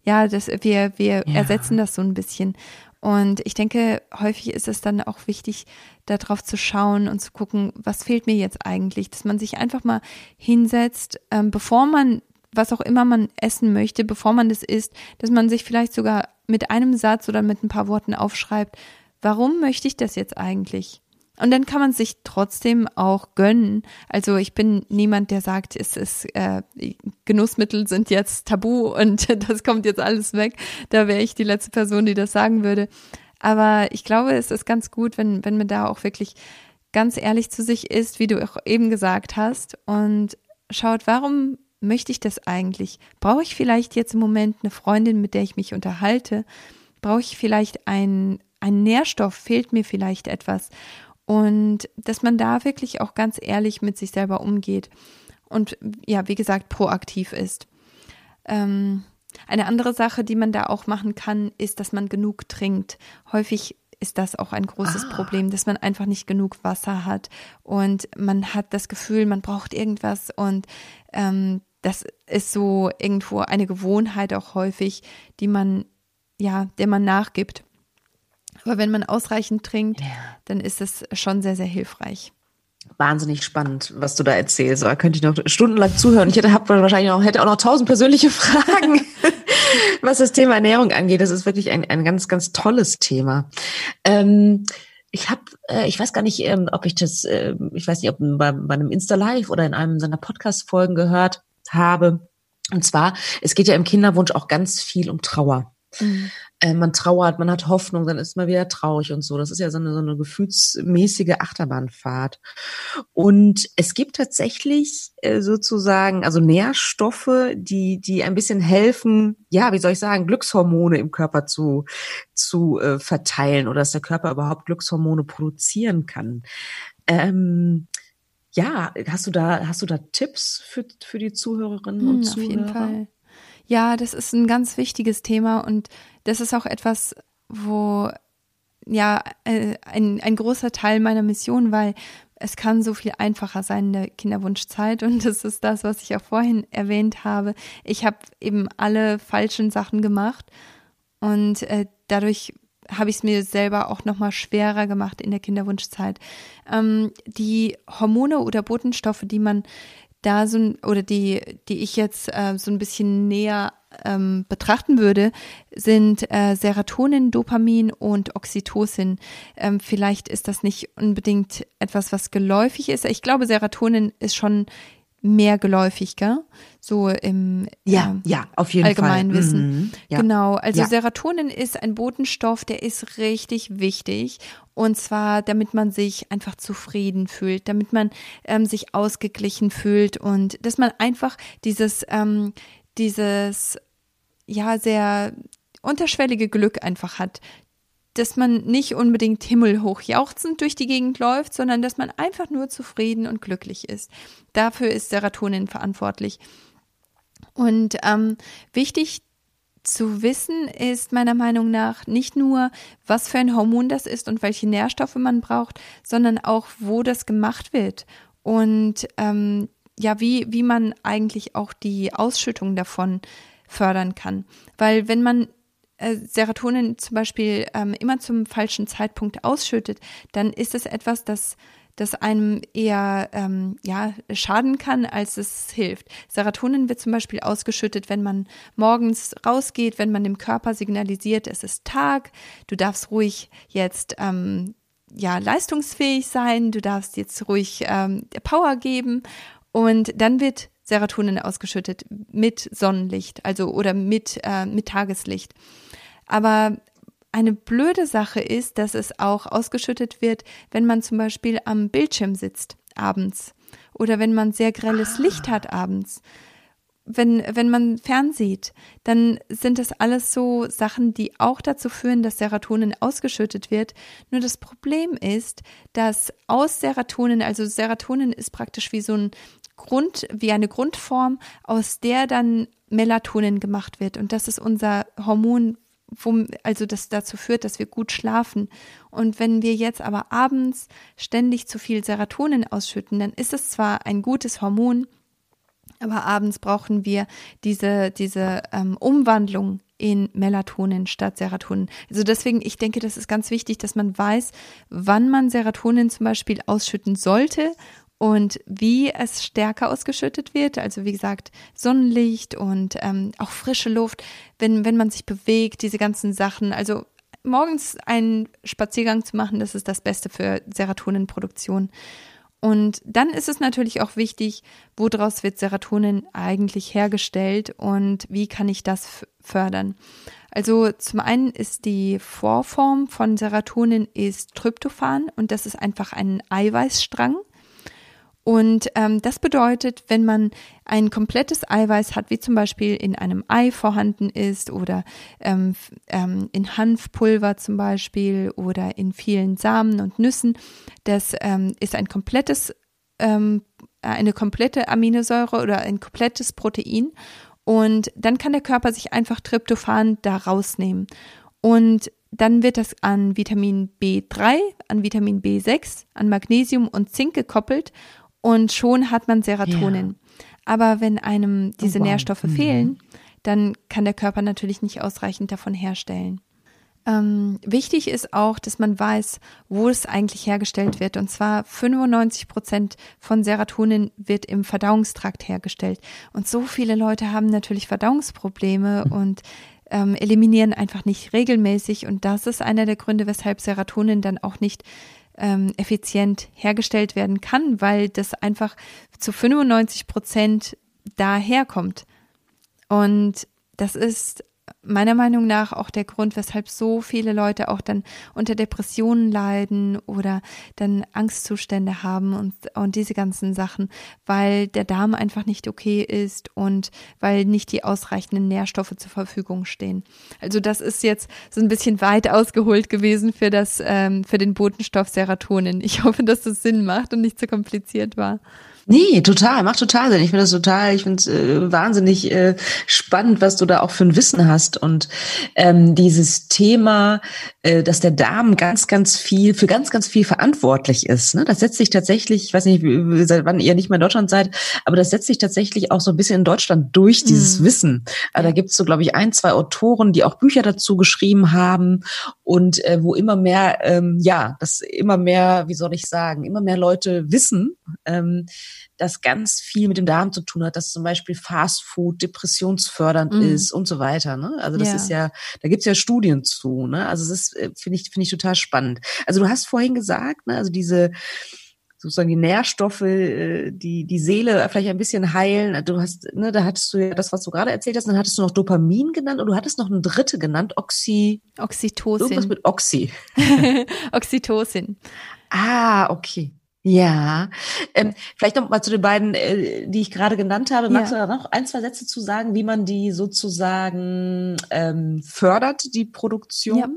ja, das, wir, wir ja. ersetzen das so ein bisschen. Und ich denke, häufig ist es dann auch wichtig, darauf zu schauen und zu gucken, was fehlt mir jetzt eigentlich, dass man sich einfach mal hinsetzt, ähm, bevor man was auch immer man essen möchte, bevor man das isst, dass man sich vielleicht sogar mit einem Satz oder mit ein paar Worten aufschreibt, warum möchte ich das jetzt eigentlich? Und dann kann man sich trotzdem auch gönnen. Also ich bin niemand, der sagt, es ist äh, Genussmittel sind jetzt tabu und das kommt jetzt alles weg. Da wäre ich die letzte Person, die das sagen würde. Aber ich glaube, es ist ganz gut, wenn wenn man da auch wirklich ganz ehrlich zu sich ist, wie du auch eben gesagt hast und schaut, warum möchte ich das eigentlich? Brauche ich vielleicht jetzt im Moment eine Freundin, mit der ich mich unterhalte? Brauche ich vielleicht einen, einen Nährstoff? Fehlt mir vielleicht etwas? Und dass man da wirklich auch ganz ehrlich mit sich selber umgeht und ja, wie gesagt, proaktiv ist. Ähm, eine andere Sache, die man da auch machen kann, ist, dass man genug trinkt. Häufig ist das auch ein großes ah. Problem, dass man einfach nicht genug Wasser hat und man hat das Gefühl, man braucht irgendwas und ähm, das ist so irgendwo eine Gewohnheit auch häufig, die man, ja, der man nachgibt. Aber wenn man ausreichend trinkt, ja. dann ist es schon sehr, sehr hilfreich. Wahnsinnig spannend, was du da erzählst. Da könnte ich noch stundenlang zuhören. Ich hätte hab wahrscheinlich auch, hätte auch noch tausend persönliche Fragen, was das Thema Ernährung angeht. Das ist wirklich ein, ein ganz, ganz tolles Thema. Ähm, ich habe, äh, ich weiß gar nicht, ähm, ob ich das, äh, ich weiß nicht, ob bei, bei einem Insta Live oder in einem seiner Podcast-Folgen gehört habe. Und zwar, es geht ja im Kinderwunsch auch ganz viel um Trauer. Mhm. Äh, man trauert, man hat Hoffnung, dann ist man wieder traurig und so. Das ist ja so eine, so eine gefühlsmäßige Achterbahnfahrt. Und es gibt tatsächlich äh, sozusagen, also Nährstoffe, die, die ein bisschen helfen, ja, wie soll ich sagen, Glückshormone im Körper zu, zu äh, verteilen oder dass der Körper überhaupt Glückshormone produzieren kann. Ähm, ja, hast du da, hast du da Tipps für, für die Zuhörerinnen und hm, Zuhörer? Auf jeden Fall. Ja, das ist ein ganz wichtiges Thema und das ist auch etwas, wo ja äh, ein, ein großer Teil meiner Mission, weil es kann so viel einfacher sein in der Kinderwunschzeit und das ist das, was ich auch vorhin erwähnt habe. Ich habe eben alle falschen Sachen gemacht und äh, dadurch habe ich es mir selber auch noch mal schwerer gemacht in der Kinderwunschzeit. Ähm, die Hormone oder Botenstoffe, die man da so oder die, die ich jetzt äh, so ein bisschen näher ähm, betrachten würde, sind äh, Serotonin, Dopamin und Oxytocin. Ähm, vielleicht ist das nicht unbedingt etwas, was geläufig ist. Ich glaube, Serotonin ist schon mehr geläufig, gell? So im ja, äh, ja, auf jeden Allgemeinwissen. Fall. Mhm, ja. Genau. Also ja. Serotonin ist ein Botenstoff, der ist richtig wichtig. Und zwar, damit man sich einfach zufrieden fühlt, damit man ähm, sich ausgeglichen fühlt und dass man einfach dieses, ähm, dieses, ja, sehr unterschwellige Glück einfach hat, dass man nicht unbedingt himmelhoch jauchzend durch die Gegend läuft, sondern dass man einfach nur zufrieden und glücklich ist. Dafür ist Serotonin verantwortlich. Und ähm, wichtig zu wissen ist meiner Meinung nach nicht nur, was für ein Hormon das ist und welche Nährstoffe man braucht, sondern auch, wo das gemacht wird und ähm, ja, wie, wie man eigentlich auch die Ausschüttung davon fördern kann. Weil wenn man Serotonin zum Beispiel ähm, immer zum falschen Zeitpunkt ausschüttet, dann ist es etwas, das das einem eher ähm, ja, schaden kann, als es hilft. Serotonin wird zum Beispiel ausgeschüttet, wenn man morgens rausgeht, wenn man dem Körper signalisiert, es ist Tag, du darfst ruhig jetzt ähm, ja leistungsfähig sein, du darfst jetzt ruhig ähm, Power geben und dann wird Serotonin ausgeschüttet mit Sonnenlicht, also oder mit, äh, mit Tageslicht. Aber eine blöde Sache ist, dass es auch ausgeschüttet wird, wenn man zum Beispiel am Bildschirm sitzt abends oder wenn man sehr grelles ah. Licht hat abends. Wenn, wenn man fernsieht, dann sind das alles so Sachen, die auch dazu führen, dass Serotonin ausgeschüttet wird. Nur das Problem ist, dass aus Serotonin, also Serotonin ist praktisch wie so ein Grund, wie eine Grundform, aus der dann Melatonin gemacht wird. Und das ist unser Hormon, wo, also das dazu führt, dass wir gut schlafen. Und wenn wir jetzt aber abends ständig zu viel Serotonin ausschütten, dann ist es zwar ein gutes Hormon, aber abends brauchen wir diese, diese ähm, Umwandlung in Melatonin statt Serotonin. Also deswegen, ich denke, das ist ganz wichtig, dass man weiß, wann man Serotonin zum Beispiel ausschütten sollte und wie es stärker ausgeschüttet wird. Also wie gesagt, Sonnenlicht und ähm, auch frische Luft, wenn, wenn man sich bewegt, diese ganzen Sachen. Also morgens einen Spaziergang zu machen, das ist das Beste für Serotoninproduktion. Und dann ist es natürlich auch wichtig, woraus wird Serotonin eigentlich hergestellt und wie kann ich das fördern. Also zum einen ist die Vorform von Serotonin ist Tryptophan und das ist einfach ein Eiweißstrang. Und ähm, das bedeutet, wenn man ein komplettes Eiweiß hat, wie zum Beispiel in einem Ei vorhanden ist oder ähm, ähm, in Hanfpulver zum Beispiel oder in vielen Samen und Nüssen, das ähm, ist ein komplettes, ähm, eine komplette Aminosäure oder ein komplettes Protein. Und dann kann der Körper sich einfach Tryptophan da rausnehmen. Und dann wird das an Vitamin B3, an Vitamin B6, an Magnesium und Zink gekoppelt und schon hat man Serotonin. Ja. Aber wenn einem diese oh, wow. Nährstoffe mhm. fehlen, dann kann der Körper natürlich nicht ausreichend davon herstellen. Ähm, wichtig ist auch, dass man weiß, wo es eigentlich hergestellt wird. Und zwar 95 Prozent von Serotonin wird im Verdauungstrakt hergestellt. Und so viele Leute haben natürlich Verdauungsprobleme und ähm, eliminieren einfach nicht regelmäßig. Und das ist einer der Gründe, weshalb Serotonin dann auch nicht ähm, effizient hergestellt werden kann, weil das einfach zu 95 Prozent daherkommt. Und das ist meiner Meinung nach auch der Grund, weshalb so viele Leute auch dann unter Depressionen leiden oder dann Angstzustände haben und, und diese ganzen Sachen, weil der Darm einfach nicht okay ist und weil nicht die ausreichenden Nährstoffe zur Verfügung stehen. Also das ist jetzt so ein bisschen weit ausgeholt gewesen für das, ähm, für den Botenstoff Serotonin. Ich hoffe, dass das Sinn macht und nicht zu kompliziert war. Nee, total, macht total Sinn. Ich finde das total, ich finde es äh, wahnsinnig äh, spannend, was du da auch für ein Wissen hast. Und ähm, dieses Thema, dass der Darm ganz, ganz viel, für ganz, ganz viel verantwortlich ist. Ne? Das setzt sich tatsächlich, ich weiß nicht, seit wann ihr nicht mehr in Deutschland seid, aber das setzt sich tatsächlich auch so ein bisschen in Deutschland durch, dieses mhm. Wissen. Also, da gibt es so, glaube ich, ein, zwei Autoren, die auch Bücher dazu geschrieben haben und äh, wo immer mehr, ähm, ja, das immer mehr, wie soll ich sagen, immer mehr Leute wissen. Ähm, das ganz viel mit dem Darm zu tun hat, dass zum Beispiel Fast Food depressionsfördernd mm. ist und so weiter. Ne? Also das ja. ist ja, da gibt's ja Studien zu. Ne? Also das ist, äh, finde ich, finde ich total spannend. Also du hast vorhin gesagt, ne, also diese sozusagen die Nährstoffe, äh, die die Seele vielleicht ein bisschen heilen. Du hast, ne, da hattest du ja das, was du gerade erzählt hast, dann hattest du noch Dopamin genannt und du hattest noch eine dritte genannt, Oxy. Oxytocin. Irgendwas mit Oxy. Oxytocin. Ah, okay. Ja, ähm, vielleicht noch mal zu den beiden, äh, die ich gerade genannt habe. Magst ja. du da noch ein, zwei Sätze zu sagen, wie man die sozusagen ähm, fördert, die Produktion? Ja.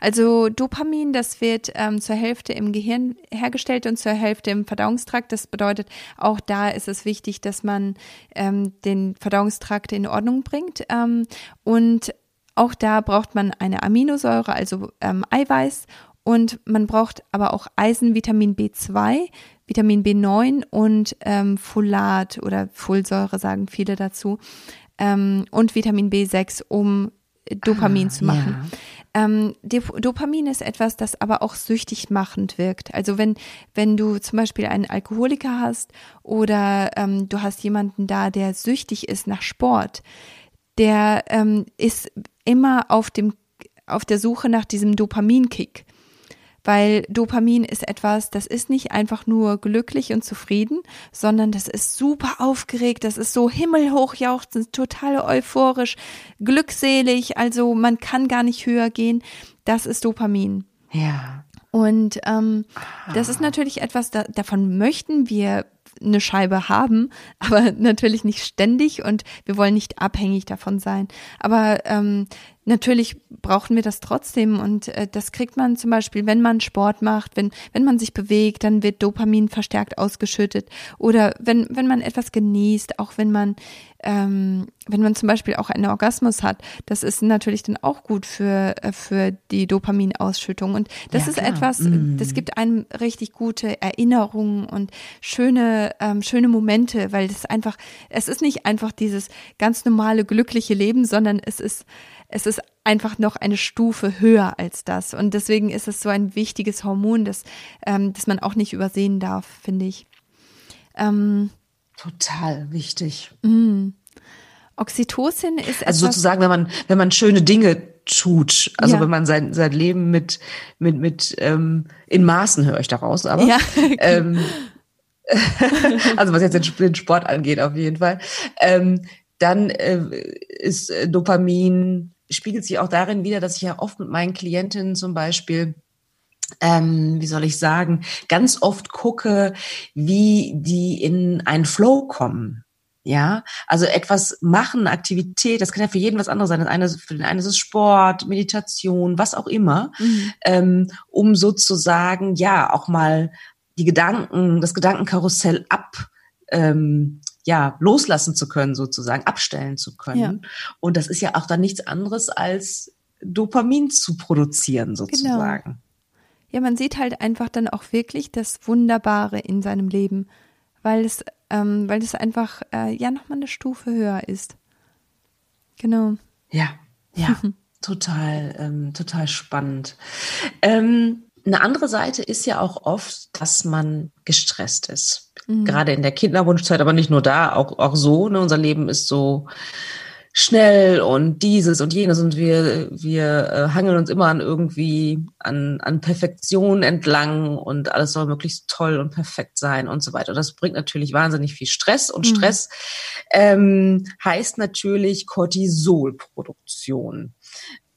Also Dopamin, das wird ähm, zur Hälfte im Gehirn hergestellt und zur Hälfte im Verdauungstrakt. Das bedeutet, auch da ist es wichtig, dass man ähm, den Verdauungstrakt in Ordnung bringt. Ähm, und auch da braucht man eine Aminosäure, also ähm, Eiweiß und man braucht aber auch Eisen, Vitamin B2, Vitamin B9 und ähm, Folat oder Folsäure sagen viele dazu. Ähm, und Vitamin B6, um Dopamin ah, zu machen. Ja. Ähm, Dopamin ist etwas, das aber auch süchtig machend wirkt. Also wenn, wenn du zum Beispiel einen Alkoholiker hast oder ähm, du hast jemanden da, der süchtig ist nach Sport, der ähm, ist immer auf dem auf der Suche nach diesem Dopaminkick weil Dopamin ist etwas, das ist nicht einfach nur glücklich und zufrieden, sondern das ist super aufgeregt, das ist so himmelhoch jauchzend, total euphorisch, glückselig, also man kann gar nicht höher gehen. Das ist Dopamin. Ja. Und ähm, das ist natürlich etwas, da, davon möchten wir eine Scheibe haben, aber natürlich nicht ständig und wir wollen nicht abhängig davon sein. Aber ähm, natürlich brauchen wir das trotzdem und äh, das kriegt man zum Beispiel, wenn man Sport macht, wenn, wenn man sich bewegt, dann wird Dopamin verstärkt ausgeschüttet oder wenn, wenn man etwas genießt, auch wenn man ähm, wenn man zum Beispiel auch einen Orgasmus hat, das ist natürlich dann auch gut für, äh, für die Dopaminausschüttung. Und das ja, ist klar. etwas, mm. das gibt einem richtig gute Erinnerungen und schöne, ähm, schöne Momente, weil das einfach, es ist nicht einfach dieses ganz normale, glückliche Leben, sondern es ist es ist einfach noch eine Stufe höher als das. Und deswegen ist es so ein wichtiges Hormon, das, ähm, das man auch nicht übersehen darf, finde ich. Ähm, Total wichtig. Mh. Oxytocin ist also sozusagen, wenn man wenn man schöne Dinge tut, also ja. wenn man sein sein Leben mit mit mit ähm, in Maßen höre ich daraus, aber ja. ähm, also was jetzt den Sport angeht auf jeden Fall, ähm, dann äh, ist äh, Dopamin spiegelt sich auch darin wieder, dass ich ja oft mit meinen Klientinnen zum Beispiel ähm, wie soll ich sagen, ganz oft gucke, wie die in einen Flow kommen. Ja, also etwas machen, Aktivität, das kann ja für jeden was anderes sein. Das eine, für den einen ist es Sport, Meditation, was auch immer, mhm. ähm, um sozusagen ja auch mal die Gedanken, das Gedankenkarussell ab ähm, ja, loslassen zu können, sozusagen, abstellen zu können. Ja. Und das ist ja auch dann nichts anderes als Dopamin zu produzieren, genau. sozusagen. Genau. Ja, man sieht halt einfach dann auch wirklich das Wunderbare in seinem Leben, weil es, ähm, weil es einfach äh, ja nochmal eine Stufe höher ist. Genau. Ja, ja, total, ähm, total spannend. Ähm, eine andere Seite ist ja auch oft, dass man gestresst ist. Mhm. Gerade in der Kinderwunschzeit, aber nicht nur da, auch, auch so. Ne? Unser Leben ist so schnell und dieses und jenes und wir, wir äh, hangeln uns immer an irgendwie an, an Perfektion entlang und alles soll möglichst toll und perfekt sein und so weiter. Das bringt natürlich wahnsinnig viel Stress und mhm. Stress ähm, heißt natürlich Cortisolproduktion.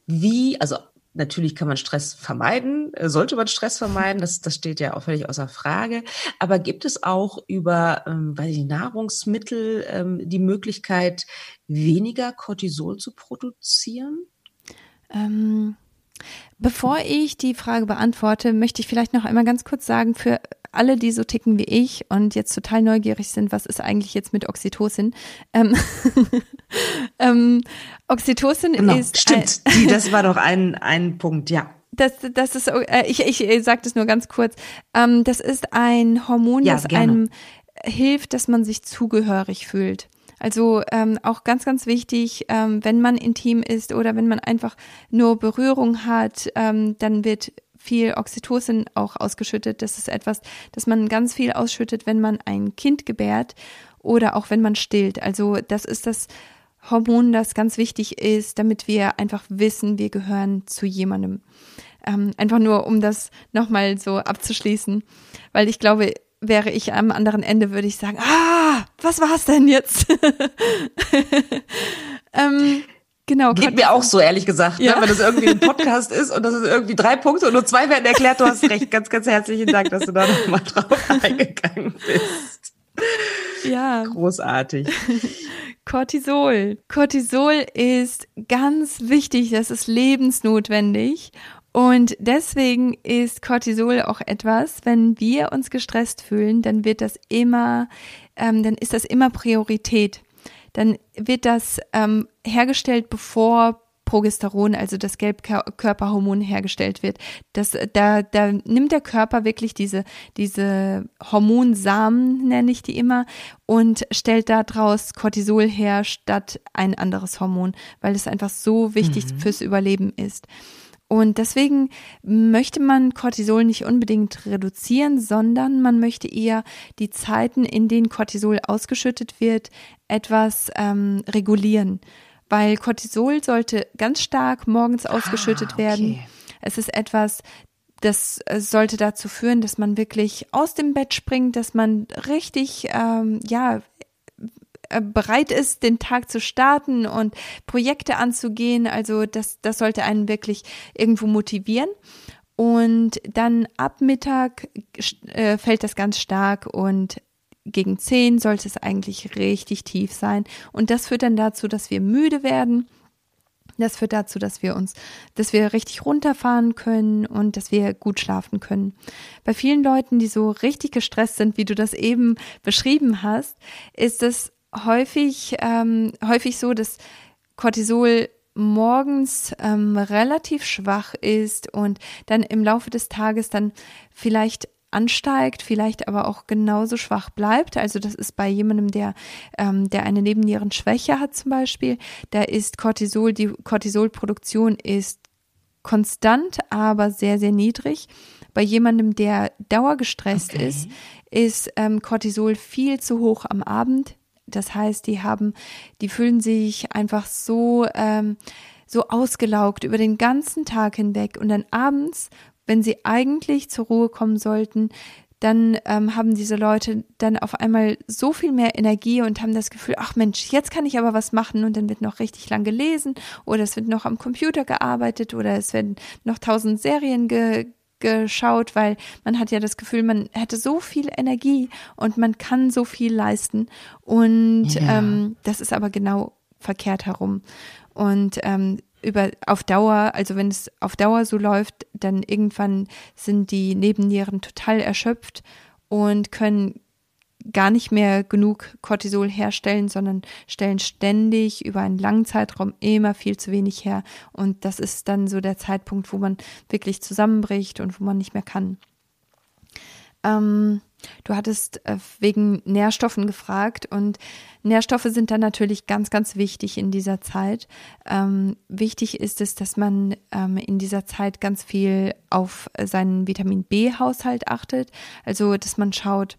Wie, also Natürlich kann man Stress vermeiden, äh, sollte man Stress vermeiden, das, das steht ja auch völlig außer Frage. Aber gibt es auch über ähm, weiß ich, Nahrungsmittel ähm, die Möglichkeit, weniger Cortisol zu produzieren? Ähm, bevor ich die Frage beantworte, möchte ich vielleicht noch einmal ganz kurz sagen, für alle, die so ticken wie ich und jetzt total neugierig sind, was ist eigentlich jetzt mit Oxytocin? Ähm, ähm, Oxytocin genau, ist. Stimmt, die, das war doch ein, ein Punkt, ja. Das, das ist, äh, ich, ich, ich sage das nur ganz kurz. Ähm, das ist ein Hormon, ja, das gerne. einem hilft, dass man sich zugehörig fühlt. Also ähm, auch ganz, ganz wichtig, ähm, wenn man intim ist oder wenn man einfach nur Berührung hat, ähm, dann wird viel Oxytocin auch ausgeschüttet. Das ist etwas, das man ganz viel ausschüttet, wenn man ein Kind gebärt oder auch wenn man stillt. Also das ist das Hormon, das ganz wichtig ist, damit wir einfach wissen, wir gehören zu jemandem. Ähm, einfach nur, um das nochmal so abzuschließen, weil ich glaube, wäre ich am anderen Ende, würde ich sagen, ah, was war es denn jetzt? ähm, Genau. Geht mir auch so, ehrlich gesagt, ne? ja. ne? wenn das irgendwie ein Podcast ist und das ist irgendwie drei Punkte und nur zwei werden erklärt. Du hast recht. Ganz, ganz herzlichen Dank, dass du da nochmal drauf eingegangen bist. Ja. Großartig. Cortisol. Cortisol ist ganz wichtig. Das ist lebensnotwendig. Und deswegen ist Cortisol auch etwas, wenn wir uns gestresst fühlen, dann wird das immer, ähm, dann ist das immer Priorität dann wird das ähm, hergestellt, bevor Progesteron, also das Gelbkörperhormon hergestellt wird. Das, da, da nimmt der Körper wirklich diese, diese Hormonsamen, nenne ich die immer, und stellt daraus Cortisol her statt ein anderes Hormon, weil es einfach so wichtig mhm. fürs Überleben ist. Und deswegen möchte man Cortisol nicht unbedingt reduzieren, sondern man möchte eher die Zeiten, in denen Cortisol ausgeschüttet wird, etwas ähm, regulieren. Weil Cortisol sollte ganz stark morgens ah, ausgeschüttet ah, okay. werden. Es ist etwas, das äh, sollte dazu führen, dass man wirklich aus dem Bett springt, dass man richtig, ähm, ja, bereit ist, den Tag zu starten und Projekte anzugehen. Also das, das sollte einen wirklich irgendwo motivieren. Und dann ab Mittag äh, fällt das ganz stark und gegen zehn sollte es eigentlich richtig tief sein. Und das führt dann dazu, dass wir müde werden. Das führt dazu, dass wir uns, dass wir richtig runterfahren können und dass wir gut schlafen können. Bei vielen Leuten, die so richtig gestresst sind, wie du das eben beschrieben hast, ist es häufig, ähm, häufig so, dass Cortisol morgens ähm, relativ schwach ist und dann im Laufe des Tages dann vielleicht ansteigt, vielleicht aber auch genauso schwach bleibt. Also das ist bei jemandem, der, ähm, der eine Nebennierenschwäche hat zum Beispiel, da ist Cortisol, die Cortisolproduktion ist konstant, aber sehr, sehr niedrig. Bei jemandem, der dauergestresst okay. ist, ist ähm, Cortisol viel zu hoch am Abend, das heißt, die haben, die fühlen sich einfach so, ähm, so ausgelaugt über den ganzen Tag hinweg. Und dann abends, wenn sie eigentlich zur Ruhe kommen sollten, dann ähm, haben diese Leute dann auf einmal so viel mehr Energie und haben das Gefühl, ach Mensch, jetzt kann ich aber was machen. Und dann wird noch richtig lang gelesen oder es wird noch am Computer gearbeitet oder es werden noch tausend Serien ge geschaut, weil man hat ja das Gefühl, man hätte so viel Energie und man kann so viel leisten. Und ja. ähm, das ist aber genau verkehrt herum. Und ähm, über auf Dauer, also wenn es auf Dauer so läuft, dann irgendwann sind die Nebennieren total erschöpft und können gar nicht mehr genug Cortisol herstellen, sondern stellen ständig über einen langen Zeitraum immer viel zu wenig her. Und das ist dann so der Zeitpunkt, wo man wirklich zusammenbricht und wo man nicht mehr kann. Ähm, du hattest äh, wegen Nährstoffen gefragt und Nährstoffe sind dann natürlich ganz, ganz wichtig in dieser Zeit. Ähm, wichtig ist es, dass man ähm, in dieser Zeit ganz viel auf seinen Vitamin B-Haushalt achtet. Also, dass man schaut,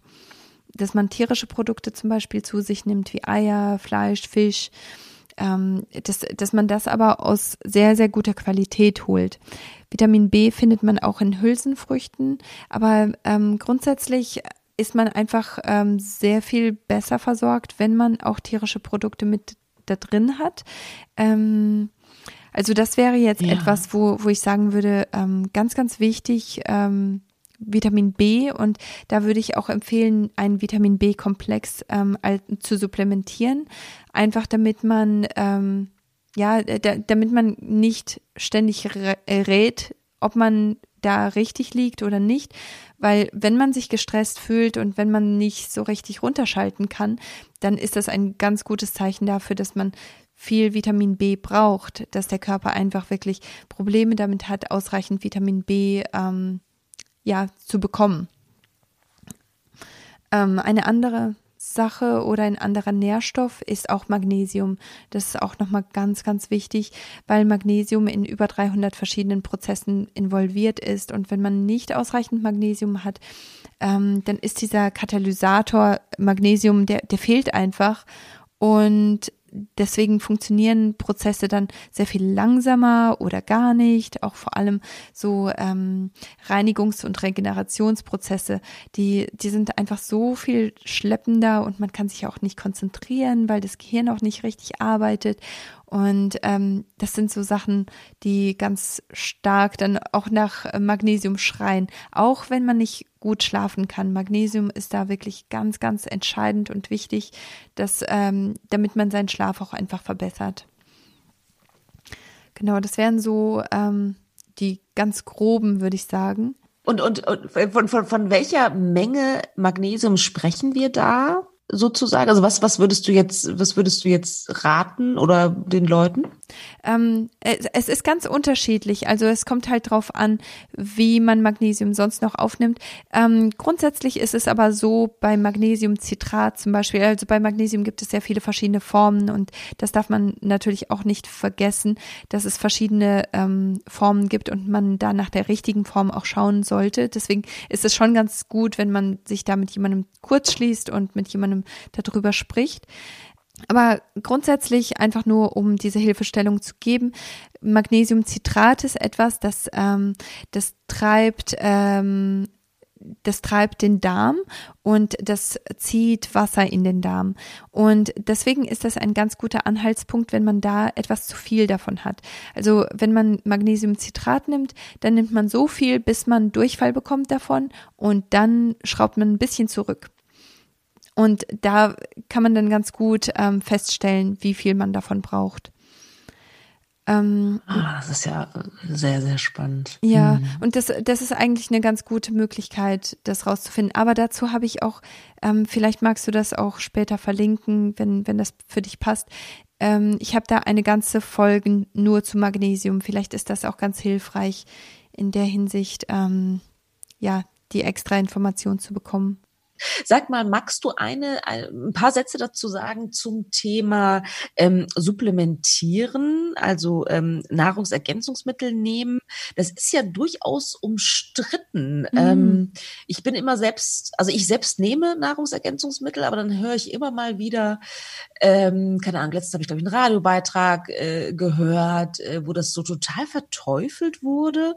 dass man tierische Produkte zum Beispiel zu sich nimmt, wie Eier, Fleisch, Fisch, ähm, dass, dass man das aber aus sehr, sehr guter Qualität holt. Vitamin B findet man auch in Hülsenfrüchten, aber ähm, grundsätzlich ist man einfach ähm, sehr viel besser versorgt, wenn man auch tierische Produkte mit da drin hat. Ähm, also das wäre jetzt ja. etwas, wo, wo ich sagen würde, ähm, ganz, ganz wichtig, ähm, Vitamin B und da würde ich auch empfehlen, einen Vitamin B-Komplex ähm, zu supplementieren, einfach damit man ähm, ja, damit man nicht ständig rät, ob man da richtig liegt oder nicht, weil wenn man sich gestresst fühlt und wenn man nicht so richtig runterschalten kann, dann ist das ein ganz gutes Zeichen dafür, dass man viel Vitamin B braucht, dass der Körper einfach wirklich Probleme damit hat, ausreichend Vitamin B ähm, ja zu bekommen. Ähm, eine andere Sache oder ein anderer Nährstoff ist auch Magnesium. Das ist auch nochmal ganz, ganz wichtig, weil Magnesium in über 300 verschiedenen Prozessen involviert ist. Und wenn man nicht ausreichend Magnesium hat, ähm, dann ist dieser Katalysator Magnesium, der, der fehlt einfach. Und deswegen funktionieren Prozesse dann sehr viel langsamer oder gar nicht. Auch vor allem so ähm, Reinigungs- und Regenerationsprozesse, die, die sind einfach so viel schleppender und man kann sich auch nicht konzentrieren, weil das Gehirn auch nicht richtig arbeitet. Und ähm, das sind so Sachen, die ganz stark dann auch nach Magnesium schreien, auch wenn man nicht gut schlafen kann. Magnesium ist da wirklich ganz, ganz entscheidend und wichtig, dass, ähm, damit man seinen Schlaf auch einfach verbessert. Genau, das wären so ähm, die ganz groben, würde ich sagen. Und, und, und von, von, von welcher Menge Magnesium sprechen wir da? Sozusagen? Also was, was würdest du jetzt, was würdest du jetzt raten oder den Leuten? Ähm, es ist ganz unterschiedlich. Also es kommt halt drauf an, wie man Magnesium sonst noch aufnimmt. Ähm, grundsätzlich ist es aber so bei Magnesiumcitrat zum Beispiel, also bei Magnesium gibt es sehr viele verschiedene Formen und das darf man natürlich auch nicht vergessen, dass es verschiedene ähm, Formen gibt und man da nach der richtigen Form auch schauen sollte. Deswegen ist es schon ganz gut, wenn man sich da mit jemandem kurz schließt und mit jemandem darüber spricht. Aber grundsätzlich einfach nur, um diese Hilfestellung zu geben, Magnesiumcitrat ist etwas, das, ähm, das treibt ähm, das treibt den Darm und das zieht Wasser in den Darm. Und deswegen ist das ein ganz guter Anhaltspunkt, wenn man da etwas zu viel davon hat. Also wenn man Magnesiumcitrat nimmt, dann nimmt man so viel, bis man Durchfall bekommt davon und dann schraubt man ein bisschen zurück. Und da kann man dann ganz gut ähm, feststellen, wie viel man davon braucht. Ähm, ah, das ist ja sehr, sehr spannend. Ja, mhm. und das, das ist eigentlich eine ganz gute Möglichkeit, das rauszufinden. Aber dazu habe ich auch, ähm, vielleicht magst du das auch später verlinken, wenn, wenn das für dich passt. Ähm, ich habe da eine ganze Folge nur zu Magnesium. Vielleicht ist das auch ganz hilfreich in der Hinsicht, ähm, ja, die extra Information zu bekommen. Sag mal, magst du eine, ein paar Sätze dazu sagen zum Thema ähm, Supplementieren, also ähm, Nahrungsergänzungsmittel nehmen? Das ist ja durchaus umstritten. Mhm. Ähm, ich bin immer selbst, also ich selbst nehme Nahrungsergänzungsmittel, aber dann höre ich immer mal wieder, ähm, keine Ahnung, letztens habe ich glaube ich einen Radiobeitrag äh, gehört, äh, wo das so total verteufelt wurde.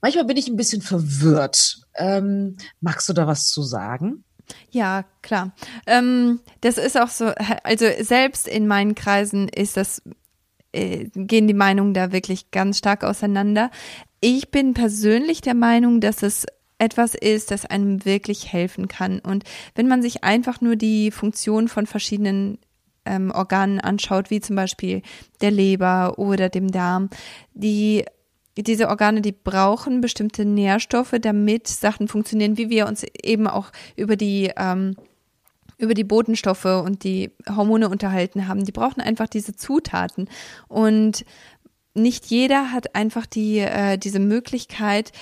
Manchmal bin ich ein bisschen verwirrt. Ähm, magst du da was zu sagen? Ja, klar. Ähm, das ist auch so, also selbst in meinen Kreisen ist das, äh, gehen die Meinungen da wirklich ganz stark auseinander. Ich bin persönlich der Meinung, dass es etwas ist, das einem wirklich helfen kann. Und wenn man sich einfach nur die Funktion von verschiedenen ähm, Organen anschaut, wie zum Beispiel der Leber oder dem Darm, die diese Organe, die brauchen bestimmte Nährstoffe, damit Sachen funktionieren, wie wir uns eben auch über die ähm, über die Botenstoffe und die Hormone unterhalten haben. Die brauchen einfach diese Zutaten und nicht jeder hat einfach die äh, diese Möglichkeit,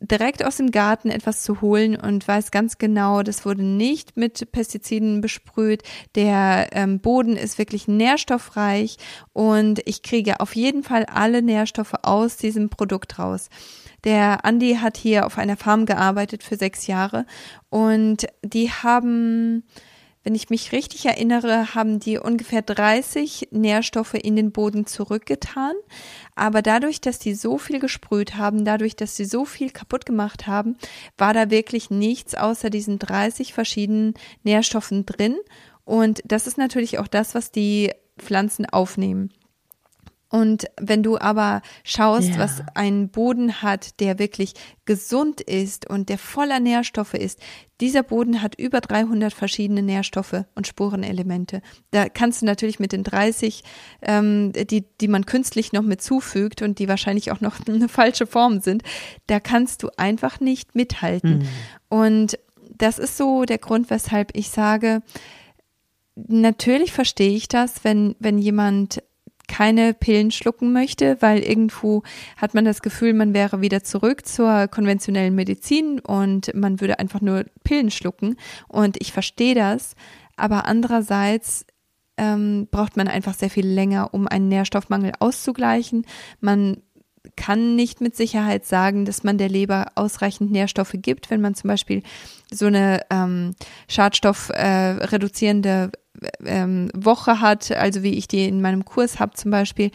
direkt aus dem Garten etwas zu holen und weiß ganz genau, das wurde nicht mit Pestiziden besprüht. Der ähm, Boden ist wirklich nährstoffreich und ich kriege auf jeden Fall alle Nährstoffe aus diesem Produkt raus. Der Andi hat hier auf einer Farm gearbeitet für sechs Jahre und die haben wenn ich mich richtig erinnere, haben die ungefähr 30 Nährstoffe in den Boden zurückgetan. Aber dadurch, dass die so viel gesprüht haben, dadurch, dass sie so viel kaputt gemacht haben, war da wirklich nichts außer diesen 30 verschiedenen Nährstoffen drin. Und das ist natürlich auch das, was die Pflanzen aufnehmen. Und wenn du aber schaust, ja. was ein Boden hat, der wirklich gesund ist und der voller Nährstoffe ist, dieser Boden hat über 300 verschiedene Nährstoffe und Spurenelemente. Da kannst du natürlich mit den 30, ähm, die, die man künstlich noch mit zufügt und die wahrscheinlich auch noch eine falsche Form sind, da kannst du einfach nicht mithalten. Mhm. Und das ist so der Grund, weshalb ich sage, natürlich verstehe ich das, wenn, wenn jemand keine Pillen schlucken möchte, weil irgendwo hat man das Gefühl, man wäre wieder zurück zur konventionellen Medizin und man würde einfach nur Pillen schlucken. Und ich verstehe das, aber andererseits ähm, braucht man einfach sehr viel länger, um einen Nährstoffmangel auszugleichen. Man kann nicht mit Sicherheit sagen, dass man der Leber ausreichend Nährstoffe gibt, wenn man zum Beispiel so eine ähm, schadstoffreduzierende äh, ähm, Woche hat, also wie ich die in meinem Kurs habe zum Beispiel,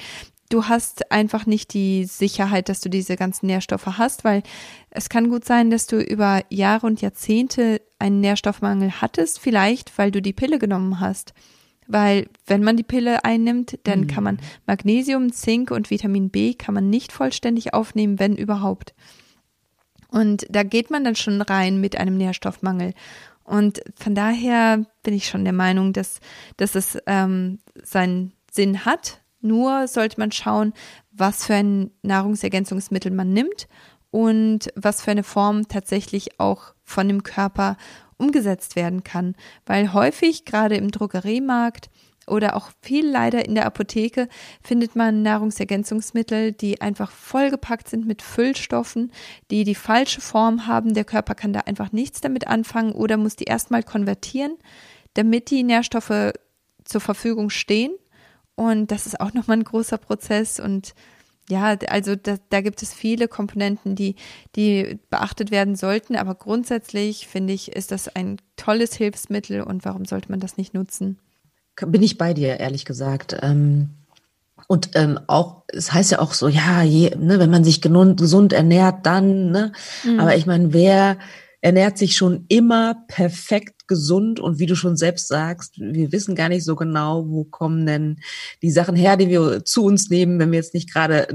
du hast einfach nicht die Sicherheit, dass du diese ganzen Nährstoffe hast, weil es kann gut sein, dass du über Jahre und Jahrzehnte einen Nährstoffmangel hattest, vielleicht weil du die Pille genommen hast. Weil wenn man die Pille einnimmt, dann mhm. kann man Magnesium, Zink und Vitamin B kann man nicht vollständig aufnehmen, wenn überhaupt. Und da geht man dann schon rein mit einem Nährstoffmangel. Und von daher bin ich schon der Meinung, dass, dass es ähm, seinen Sinn hat. Nur sollte man schauen, was für ein Nahrungsergänzungsmittel man nimmt und was für eine Form tatsächlich auch von dem Körper umgesetzt werden kann. Weil häufig, gerade im Drogeriemarkt, oder auch viel leider in der Apotheke findet man Nahrungsergänzungsmittel, die einfach vollgepackt sind mit Füllstoffen, die die falsche Form haben. Der Körper kann da einfach nichts damit anfangen oder muss die erstmal konvertieren, damit die Nährstoffe zur Verfügung stehen. Und das ist auch nochmal ein großer Prozess und ja, also da, da gibt es viele Komponenten, die, die beachtet werden sollten, aber grundsätzlich finde ich, ist das ein tolles Hilfsmittel und warum sollte man das nicht nutzen? Bin ich bei dir, ehrlich gesagt. Ähm, und ähm, auch, es heißt ja auch so, ja, je, ne, wenn man sich gesund ernährt, dann, ne? Mhm. Aber ich meine, wer ernährt sich schon immer perfekt gesund und wie du schon selbst sagst, wir wissen gar nicht so genau, wo kommen denn die Sachen her, die wir zu uns nehmen, wenn wir jetzt nicht gerade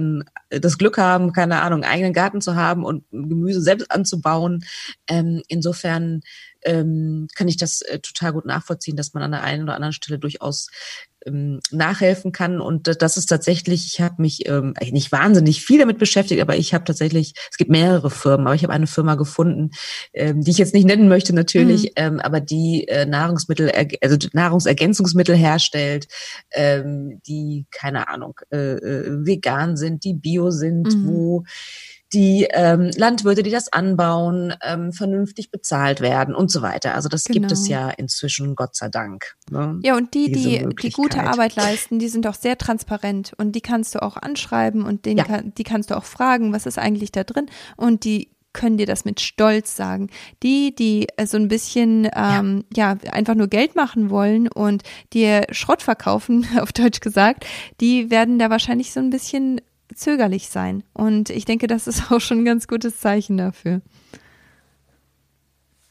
das Glück haben, keine Ahnung, einen eigenen Garten zu haben und Gemüse selbst anzubauen. Ähm, insofern ähm, kann ich das äh, total gut nachvollziehen, dass man an der einen oder anderen Stelle durchaus ähm, nachhelfen kann. Und das ist tatsächlich, ich habe mich ähm, nicht wahnsinnig viel damit beschäftigt, aber ich habe tatsächlich, es gibt mehrere Firmen, aber ich habe eine Firma gefunden, ähm, die ich jetzt nicht nennen möchte natürlich, mhm. ähm, aber die äh, Nahrungsmittel, also Nahrungsergänzungsmittel herstellt, ähm, die, keine Ahnung, äh, äh, vegan sind, die bio sind, mhm. wo die ähm, Landwirte, die das anbauen, ähm, vernünftig bezahlt werden und so weiter. Also das genau. gibt es genau. ja inzwischen, Gott sei Dank. Ne? Ja, und die, die, die gute Arbeit leisten, die sind auch sehr transparent und die kannst du auch anschreiben und den, ja. kann, die kannst du auch fragen, was ist eigentlich da drin und die können dir das mit Stolz sagen. Die, die äh, so ein bisschen ähm, ja. ja einfach nur Geld machen wollen und dir Schrott verkaufen, auf Deutsch gesagt, die werden da wahrscheinlich so ein bisschen zögerlich sein. Und ich denke, das ist auch schon ein ganz gutes Zeichen dafür.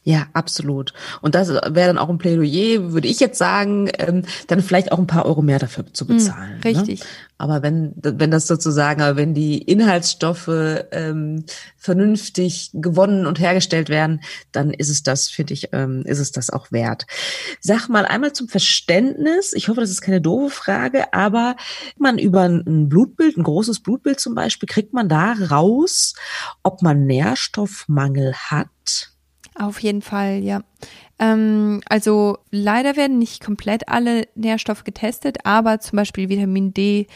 Ja, absolut. Und das wäre dann auch ein Plädoyer, würde ich jetzt sagen, ähm, dann vielleicht auch ein paar Euro mehr dafür zu hm, bezahlen. Mm, richtig. Ne? Aber wenn, wenn das sozusagen, wenn die Inhaltsstoffe ähm, vernünftig gewonnen und hergestellt werden, dann ist es das, finde ich, ähm, ist es das auch wert. Sag mal einmal zum Verständnis, ich hoffe, das ist keine doofe Frage, aber man über ein Blutbild, ein großes Blutbild zum Beispiel, kriegt man da raus, ob man Nährstoffmangel hat? Auf jeden Fall, ja. Ähm, also leider werden nicht komplett alle Nährstoffe getestet, aber zum Beispiel Vitamin D,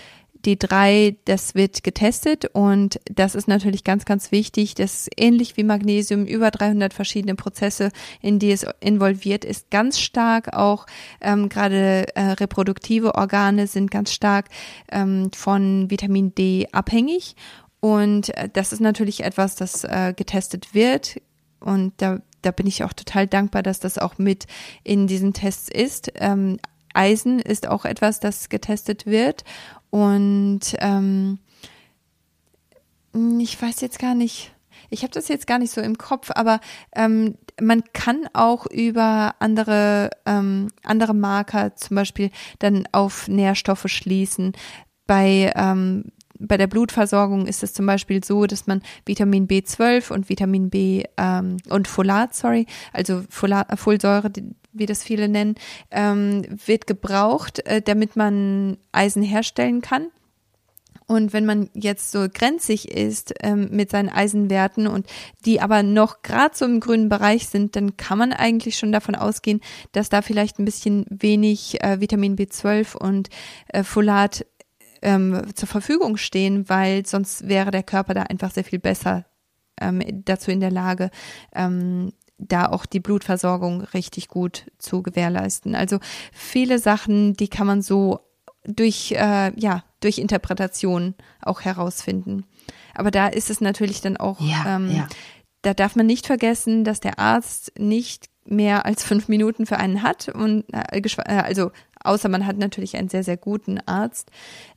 D3, das wird getestet und das ist natürlich ganz, ganz wichtig. Das ist ähnlich wie Magnesium, über 300 verschiedene Prozesse, in die es involviert ist, ganz stark auch ähm, gerade äh, reproduktive Organe sind ganz stark ähm, von Vitamin D abhängig und äh, das ist natürlich etwas, das äh, getestet wird und da da bin ich auch total dankbar, dass das auch mit in diesen Tests ist. Ähm, Eisen ist auch etwas, das getestet wird. Und ähm, ich weiß jetzt gar nicht, ich habe das jetzt gar nicht so im Kopf, aber ähm, man kann auch über andere, ähm, andere Marker zum Beispiel dann auf Nährstoffe schließen. Bei ähm, bei der Blutversorgung ist es zum Beispiel so, dass man Vitamin B12 und Vitamin B ähm, und Folat, sorry, also Folat, Folsäure, wie das viele nennen, ähm, wird gebraucht, äh, damit man Eisen herstellen kann. Und wenn man jetzt so grenzig ist ähm, mit seinen Eisenwerten und die aber noch gerade so im grünen Bereich sind, dann kann man eigentlich schon davon ausgehen, dass da vielleicht ein bisschen wenig äh, Vitamin B12 und äh, Folat ähm, zur Verfügung stehen, weil sonst wäre der Körper da einfach sehr viel besser ähm, dazu in der Lage, ähm, da auch die Blutversorgung richtig gut zu gewährleisten. Also viele Sachen, die kann man so durch, äh, ja, durch Interpretation auch herausfinden. Aber da ist es natürlich dann auch, ja, ähm, ja. da darf man nicht vergessen, dass der Arzt nicht mehr als fünf Minuten für einen hat und äh, äh also außer man hat natürlich einen sehr, sehr guten Arzt.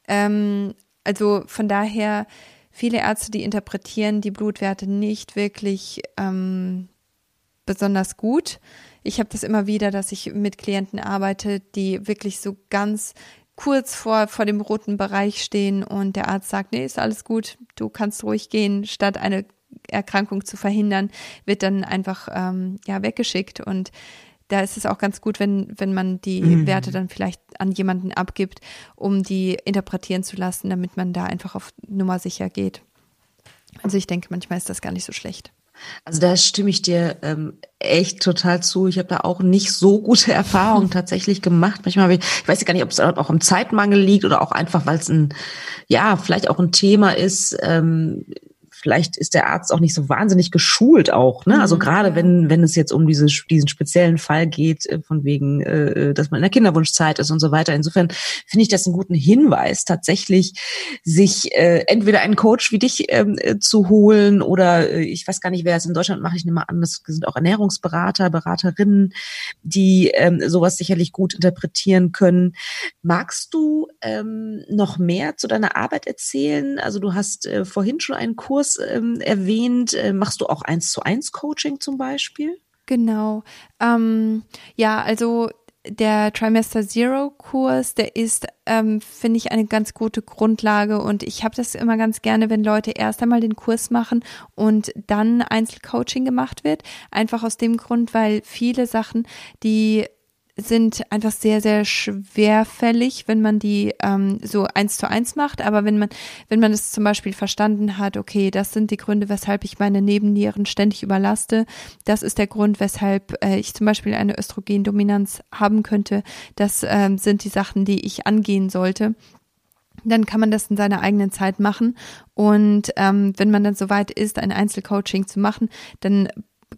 Ähm, also von daher, viele Ärzte, die interpretieren die Blutwerte nicht wirklich ähm, besonders gut. Ich habe das immer wieder, dass ich mit Klienten arbeite, die wirklich so ganz kurz vor, vor dem roten Bereich stehen und der Arzt sagt, nee, ist alles gut, du kannst ruhig gehen, statt eine Erkrankung zu verhindern, wird dann einfach ähm, ja weggeschickt und da ist es auch ganz gut, wenn, wenn man die mhm. Werte dann vielleicht an jemanden abgibt, um die interpretieren zu lassen, damit man da einfach auf Nummer sicher geht. Also ich denke, manchmal ist das gar nicht so schlecht. Also da stimme ich dir ähm, echt total zu. Ich habe da auch nicht so gute Erfahrungen tatsächlich gemacht. Manchmal, ich, ich weiß gar nicht, ob es auch im Zeitmangel liegt oder auch einfach, weil es ein, ja, vielleicht auch ein Thema ist. Ähm, vielleicht ist der Arzt auch nicht so wahnsinnig geschult auch. Ne? Also mhm, gerade wenn wenn es jetzt um diese, diesen speziellen Fall geht, äh, von wegen, äh, dass man in der Kinderwunschzeit ist und so weiter. Insofern finde ich das einen guten Hinweis, tatsächlich sich äh, entweder einen Coach wie dich ähm, äh, zu holen oder äh, ich weiß gar nicht, wer es in Deutschland mache ich mal an. Das sind auch Ernährungsberater, Beraterinnen, die ähm, sowas sicherlich gut interpretieren können. Magst du ähm, noch mehr zu deiner Arbeit erzählen? Also du hast äh, vorhin schon einen Kurs ähm, erwähnt. Äh, machst du auch eins zu eins Coaching zum Beispiel? Genau. Ähm, ja, also der Trimester Zero Kurs, der ist, ähm, finde ich, eine ganz gute Grundlage und ich habe das immer ganz gerne, wenn Leute erst einmal den Kurs machen und dann Einzelcoaching gemacht wird. Einfach aus dem Grund, weil viele Sachen, die sind einfach sehr, sehr schwerfällig, wenn man die ähm, so eins zu eins macht. Aber wenn man, wenn man es zum Beispiel verstanden hat, okay, das sind die Gründe, weshalb ich meine Nebennieren ständig überlaste, das ist der Grund, weshalb äh, ich zum Beispiel eine Östrogendominanz haben könnte, das ähm, sind die Sachen, die ich angehen sollte dann kann man das in seiner eigenen Zeit machen. Und ähm, wenn man dann soweit ist, ein Einzelcoaching zu machen, dann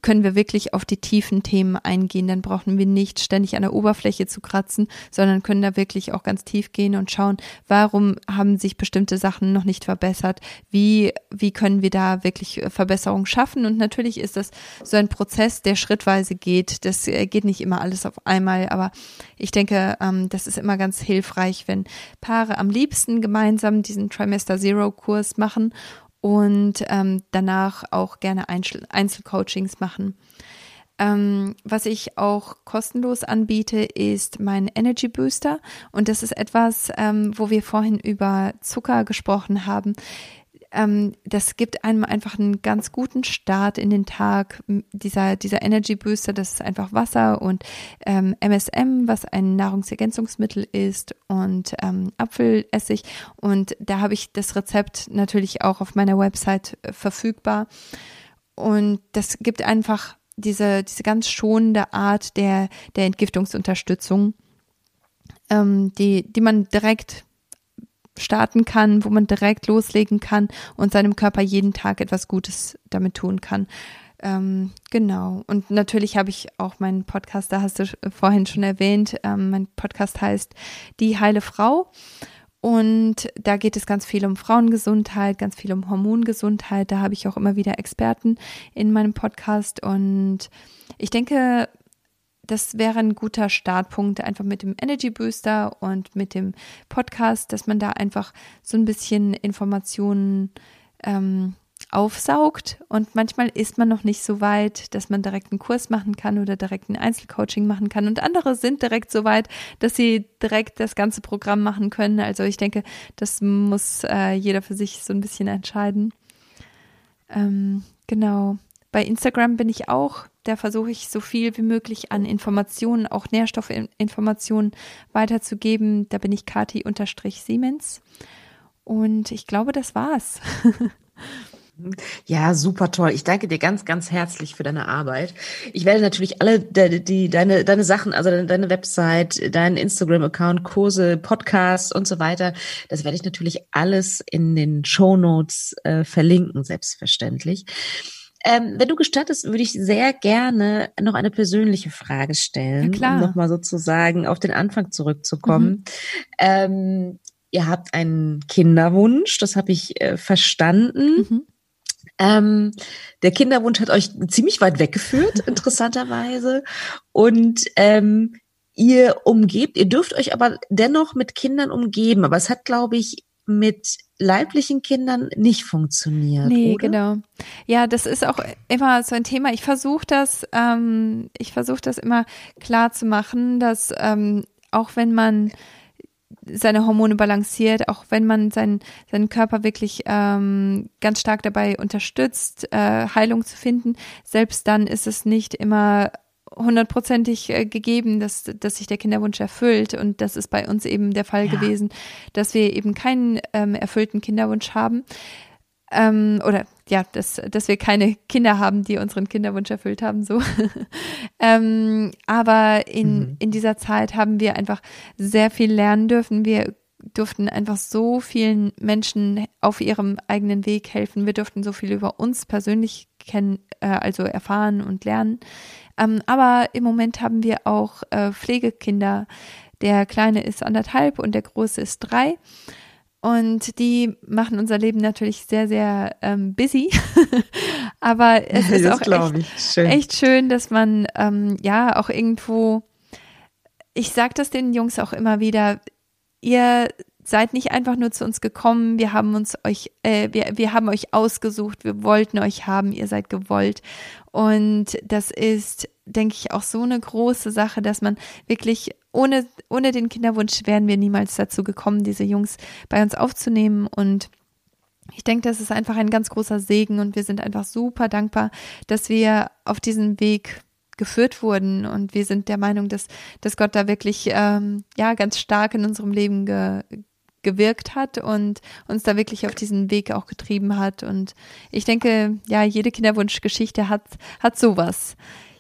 können wir wirklich auf die tiefen Themen eingehen. Dann brauchen wir nicht ständig an der Oberfläche zu kratzen, sondern können da wirklich auch ganz tief gehen und schauen, warum haben sich bestimmte Sachen noch nicht verbessert? Wie, wie können wir da wirklich Verbesserungen schaffen? Und natürlich ist das so ein Prozess, der schrittweise geht. Das äh, geht nicht immer alles auf einmal, aber ich denke, ähm, das ist immer ganz hilfreich, wenn Paare am liebsten gemeinsam diesen Trimester Zero Kurs machen und ähm, danach auch gerne Einzel Einzelcoachings machen. Ähm, was ich auch kostenlos anbiete, ist mein Energy Booster. Und das ist etwas, ähm, wo wir vorhin über Zucker gesprochen haben ähm, das gibt einem einfach einen ganz guten Start in den Tag. Dieser, dieser Energy Booster, das ist einfach Wasser und ähm, MSM, was ein Nahrungsergänzungsmittel ist und ähm, Apfelessig. Und da habe ich das Rezept natürlich auch auf meiner Website äh, verfügbar. Und das gibt einfach diese, diese ganz schonende Art der, der Entgiftungsunterstützung, ähm, die, die man direkt starten kann, wo man direkt loslegen kann und seinem Körper jeden Tag etwas Gutes damit tun kann. Ähm, genau. Und natürlich habe ich auch meinen Podcast, da hast du vorhin schon erwähnt, ähm, mein Podcast heißt Die heile Frau. Und da geht es ganz viel um Frauengesundheit, ganz viel um Hormongesundheit. Da habe ich auch immer wieder Experten in meinem Podcast. Und ich denke, das wäre ein guter Startpunkt, einfach mit dem Energy Booster und mit dem Podcast, dass man da einfach so ein bisschen Informationen ähm, aufsaugt und manchmal ist man noch nicht so weit, dass man direkt einen Kurs machen kann oder direkt ein Einzelcoaching machen kann und andere sind direkt so weit, dass sie direkt das ganze Programm machen können. Also ich denke, das muss äh, jeder für sich so ein bisschen entscheiden. Ähm, genau. Bei Instagram bin ich auch, da versuche ich so viel wie möglich an Informationen, auch Nährstoffinformationen weiterzugeben. Da bin ich Kati-Siemens. Und ich glaube, das war's. Ja, super toll. Ich danke dir ganz, ganz herzlich für deine Arbeit. Ich werde natürlich alle die, die deine deine Sachen, also deine, deine Website, deinen Instagram-Account, Kurse, Podcasts und so weiter, das werde ich natürlich alles in den Show Notes äh, verlinken, selbstverständlich. Ähm, wenn du gestattest, würde ich sehr gerne noch eine persönliche Frage stellen, ja, um nochmal sozusagen auf den Anfang zurückzukommen. Mhm. Ähm, ihr habt einen Kinderwunsch, das habe ich äh, verstanden. Mhm. Ähm, der Kinderwunsch hat euch ziemlich weit weggeführt, interessanterweise. Und ähm, ihr umgebt, ihr dürft euch aber dennoch mit Kindern umgeben. Aber es hat, glaube ich, mit leiblichen Kindern nicht funktioniert. Nee, oder? genau. Ja, das ist auch immer so ein Thema. Ich versuche das, ähm, ich versuche das immer klar zu machen, dass ähm, auch wenn man seine Hormone balanciert, auch wenn man seinen, seinen Körper wirklich ähm, ganz stark dabei unterstützt, äh, Heilung zu finden, selbst dann ist es nicht immer hundertprozentig äh, gegeben, dass, dass sich der Kinderwunsch erfüllt. Und das ist bei uns eben der Fall ja. gewesen, dass wir eben keinen ähm, erfüllten Kinderwunsch haben. Ähm, oder ja, dass, dass wir keine Kinder haben, die unseren Kinderwunsch erfüllt haben, so. ähm, aber in, mhm. in dieser Zeit haben wir einfach sehr viel lernen dürfen. Wir durften einfach so vielen Menschen auf ihrem eigenen Weg helfen. Wir durften so viel über uns persönlich kennen, äh, also erfahren und lernen. Ähm, aber im Moment haben wir auch äh, Pflegekinder. Der Kleine ist anderthalb und der Große ist drei. Und die machen unser Leben natürlich sehr, sehr ähm, busy. Aber es ist auch echt schön. echt schön, dass man ähm, ja auch irgendwo, ich sage das den Jungs auch immer wieder, ihr seid nicht einfach nur zu uns gekommen, wir haben uns euch, äh, wir, wir haben euch ausgesucht, wir wollten euch haben, ihr seid gewollt. Und das ist, denke ich, auch so eine große Sache, dass man wirklich ohne, ohne den Kinderwunsch wären wir niemals dazu gekommen, diese Jungs bei uns aufzunehmen. Und ich denke, das ist einfach ein ganz großer Segen. Und wir sind einfach super dankbar, dass wir auf diesem Weg geführt wurden. Und wir sind der Meinung, dass, dass Gott da wirklich ähm, ja ganz stark in unserem Leben ge, gewirkt hat und uns da wirklich auf diesen Weg auch getrieben hat und ich denke, ja, jede Kinderwunschgeschichte hat hat sowas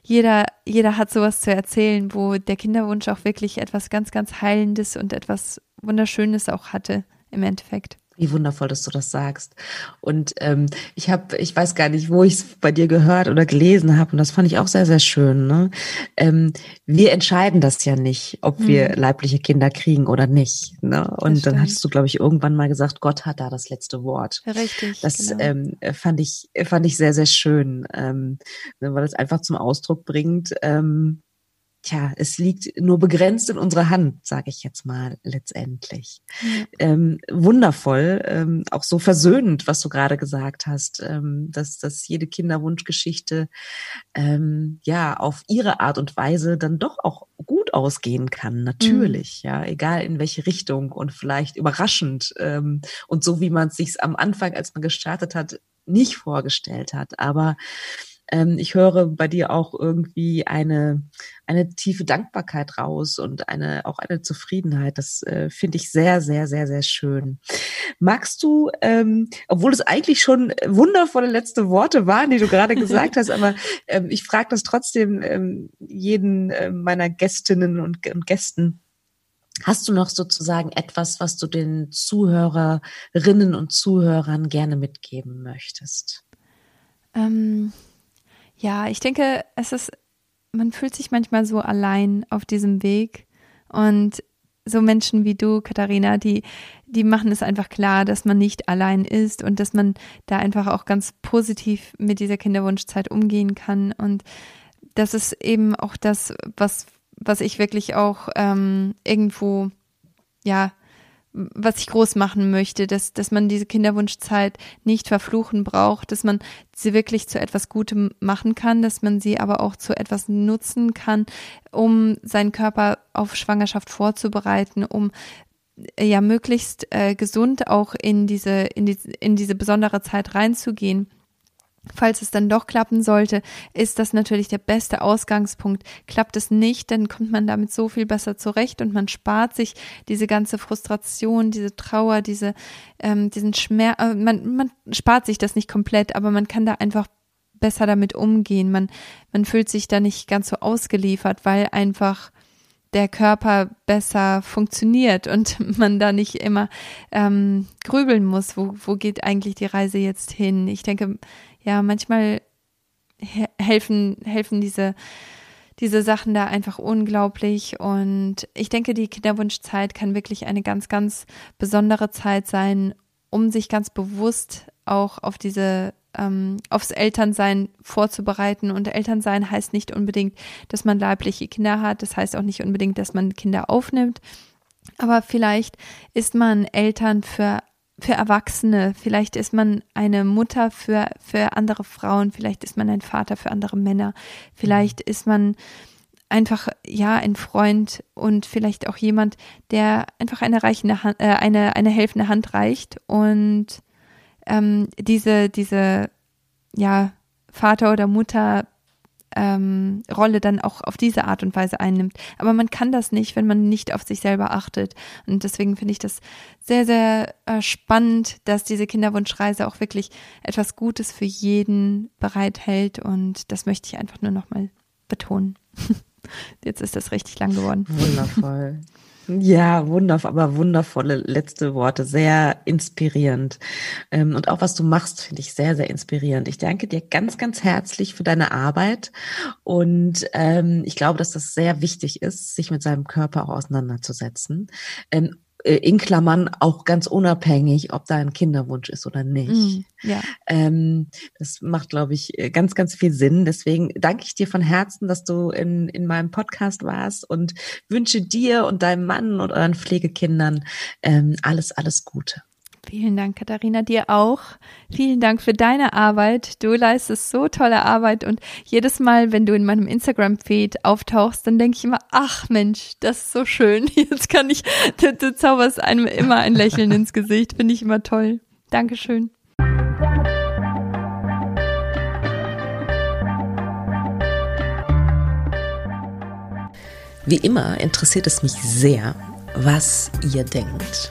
jeder, jeder hat sowas zu erzählen, wo der Kinderwunsch auch wirklich etwas ganz, ganz Heilendes und etwas Wunderschönes auch hatte im Endeffekt. Wie wundervoll, dass du das sagst. Und ähm, ich habe, ich weiß gar nicht, wo ich es bei dir gehört oder gelesen habe, und das fand ich auch sehr, sehr schön. Ne? Ähm, wir entscheiden das ja nicht, ob mhm. wir leibliche Kinder kriegen oder nicht. Ne? Und dann hast du, glaube ich, irgendwann mal gesagt, Gott hat da das letzte Wort. Richtig. Das genau. ähm, fand ich, fand ich sehr, sehr schön, ähm, weil es einfach zum Ausdruck bringt. Ähm, tja, es liegt nur begrenzt in unserer Hand, sage ich jetzt mal letztendlich. Mhm. Ähm, wundervoll, ähm, auch so versöhnend, was du gerade gesagt hast, ähm, dass, dass jede Kinderwunschgeschichte ähm, ja auf ihre Art und Weise dann doch auch gut ausgehen kann, natürlich, mhm. ja, egal in welche Richtung und vielleicht überraschend ähm, und so wie man es sich am Anfang, als man gestartet hat, nicht vorgestellt hat, aber ähm, ich höre bei dir auch irgendwie eine, eine tiefe Dankbarkeit raus und eine, auch eine Zufriedenheit. Das äh, finde ich sehr, sehr, sehr, sehr schön. Magst du, ähm, obwohl es eigentlich schon wundervolle letzte Worte waren, die du gerade gesagt hast, aber ähm, ich frage das trotzdem ähm, jeden äh, meiner Gästinnen und, und Gästen. Hast du noch sozusagen etwas, was du den Zuhörerinnen und Zuhörern gerne mitgeben möchtest? Ähm, ja, ich denke, es ist, man fühlt sich manchmal so allein auf diesem Weg und so Menschen wie du, Katharina, die, die machen es einfach klar, dass man nicht allein ist und dass man da einfach auch ganz positiv mit dieser Kinderwunschzeit umgehen kann. Und das ist eben auch das, was, was ich wirklich auch ähm, irgendwo, ja, was ich groß machen möchte, dass, dass man diese Kinderwunschzeit nicht verfluchen braucht, dass man sie wirklich zu etwas Gutem machen kann, dass man sie aber auch zu etwas nutzen kann, um seinen Körper auf Schwangerschaft vorzubereiten, um äh, ja möglichst äh, gesund auch in diese, in, die, in diese besondere Zeit reinzugehen. Falls es dann doch klappen sollte, ist das natürlich der beste Ausgangspunkt. Klappt es nicht, dann kommt man damit so viel besser zurecht und man spart sich diese ganze Frustration, diese Trauer, diese, ähm, diesen Schmerz. Äh, man, man spart sich das nicht komplett, aber man kann da einfach besser damit umgehen. Man, man fühlt sich da nicht ganz so ausgeliefert, weil einfach der Körper besser funktioniert und man da nicht immer ähm, grübeln muss, wo, wo geht eigentlich die Reise jetzt hin. Ich denke, ja, manchmal helfen, helfen diese, diese Sachen da einfach unglaublich. Und ich denke, die Kinderwunschzeit kann wirklich eine ganz, ganz besondere Zeit sein, um sich ganz bewusst auch auf diese ähm, aufs Elternsein vorzubereiten. Und Elternsein heißt nicht unbedingt, dass man leibliche Kinder hat. Das heißt auch nicht unbedingt, dass man Kinder aufnimmt. Aber vielleicht ist man Eltern für für Erwachsene, vielleicht ist man eine Mutter für, für andere Frauen, vielleicht ist man ein Vater für andere Männer, vielleicht ist man einfach ja ein Freund und vielleicht auch jemand, der einfach eine reichende Hand, äh, eine eine helfende Hand reicht und ähm, diese diese ja Vater oder Mutter ähm, Rolle dann auch auf diese Art und Weise einnimmt. Aber man kann das nicht, wenn man nicht auf sich selber achtet. Und deswegen finde ich das sehr, sehr äh, spannend, dass diese Kinderwunschreise auch wirklich etwas Gutes für jeden bereithält. Und das möchte ich einfach nur nochmal betonen. Jetzt ist das richtig lang geworden. Wundervoll. Ja, wundervoll, aber wundervolle letzte Worte, sehr inspirierend. Ähm, und auch was du machst, finde ich sehr, sehr inspirierend. Ich danke dir ganz, ganz herzlich für deine Arbeit. Und ähm, ich glaube, dass das sehr wichtig ist, sich mit seinem Körper auch auseinanderzusetzen. Äh, in Klammern auch ganz unabhängig, ob da ein Kinderwunsch ist oder nicht. Mm, ja. Ähm, das macht, glaube ich, äh, ganz, ganz viel Sinn. Deswegen danke ich dir von Herzen, dass du in, in meinem Podcast warst und wünsche dir und deinem Mann und euren Pflegekindern ähm, alles, alles Gute. Vielen Dank, Katharina, dir auch. Vielen Dank für deine Arbeit. Du leistest so tolle Arbeit und jedes Mal, wenn du in meinem Instagram-Feed auftauchst, dann denke ich immer, ach Mensch, das ist so schön. Jetzt kann ich, du, du zauberst einem immer ein Lächeln ins Gesicht. Finde ich immer toll. Dankeschön. Wie immer interessiert es mich sehr, was ihr denkt.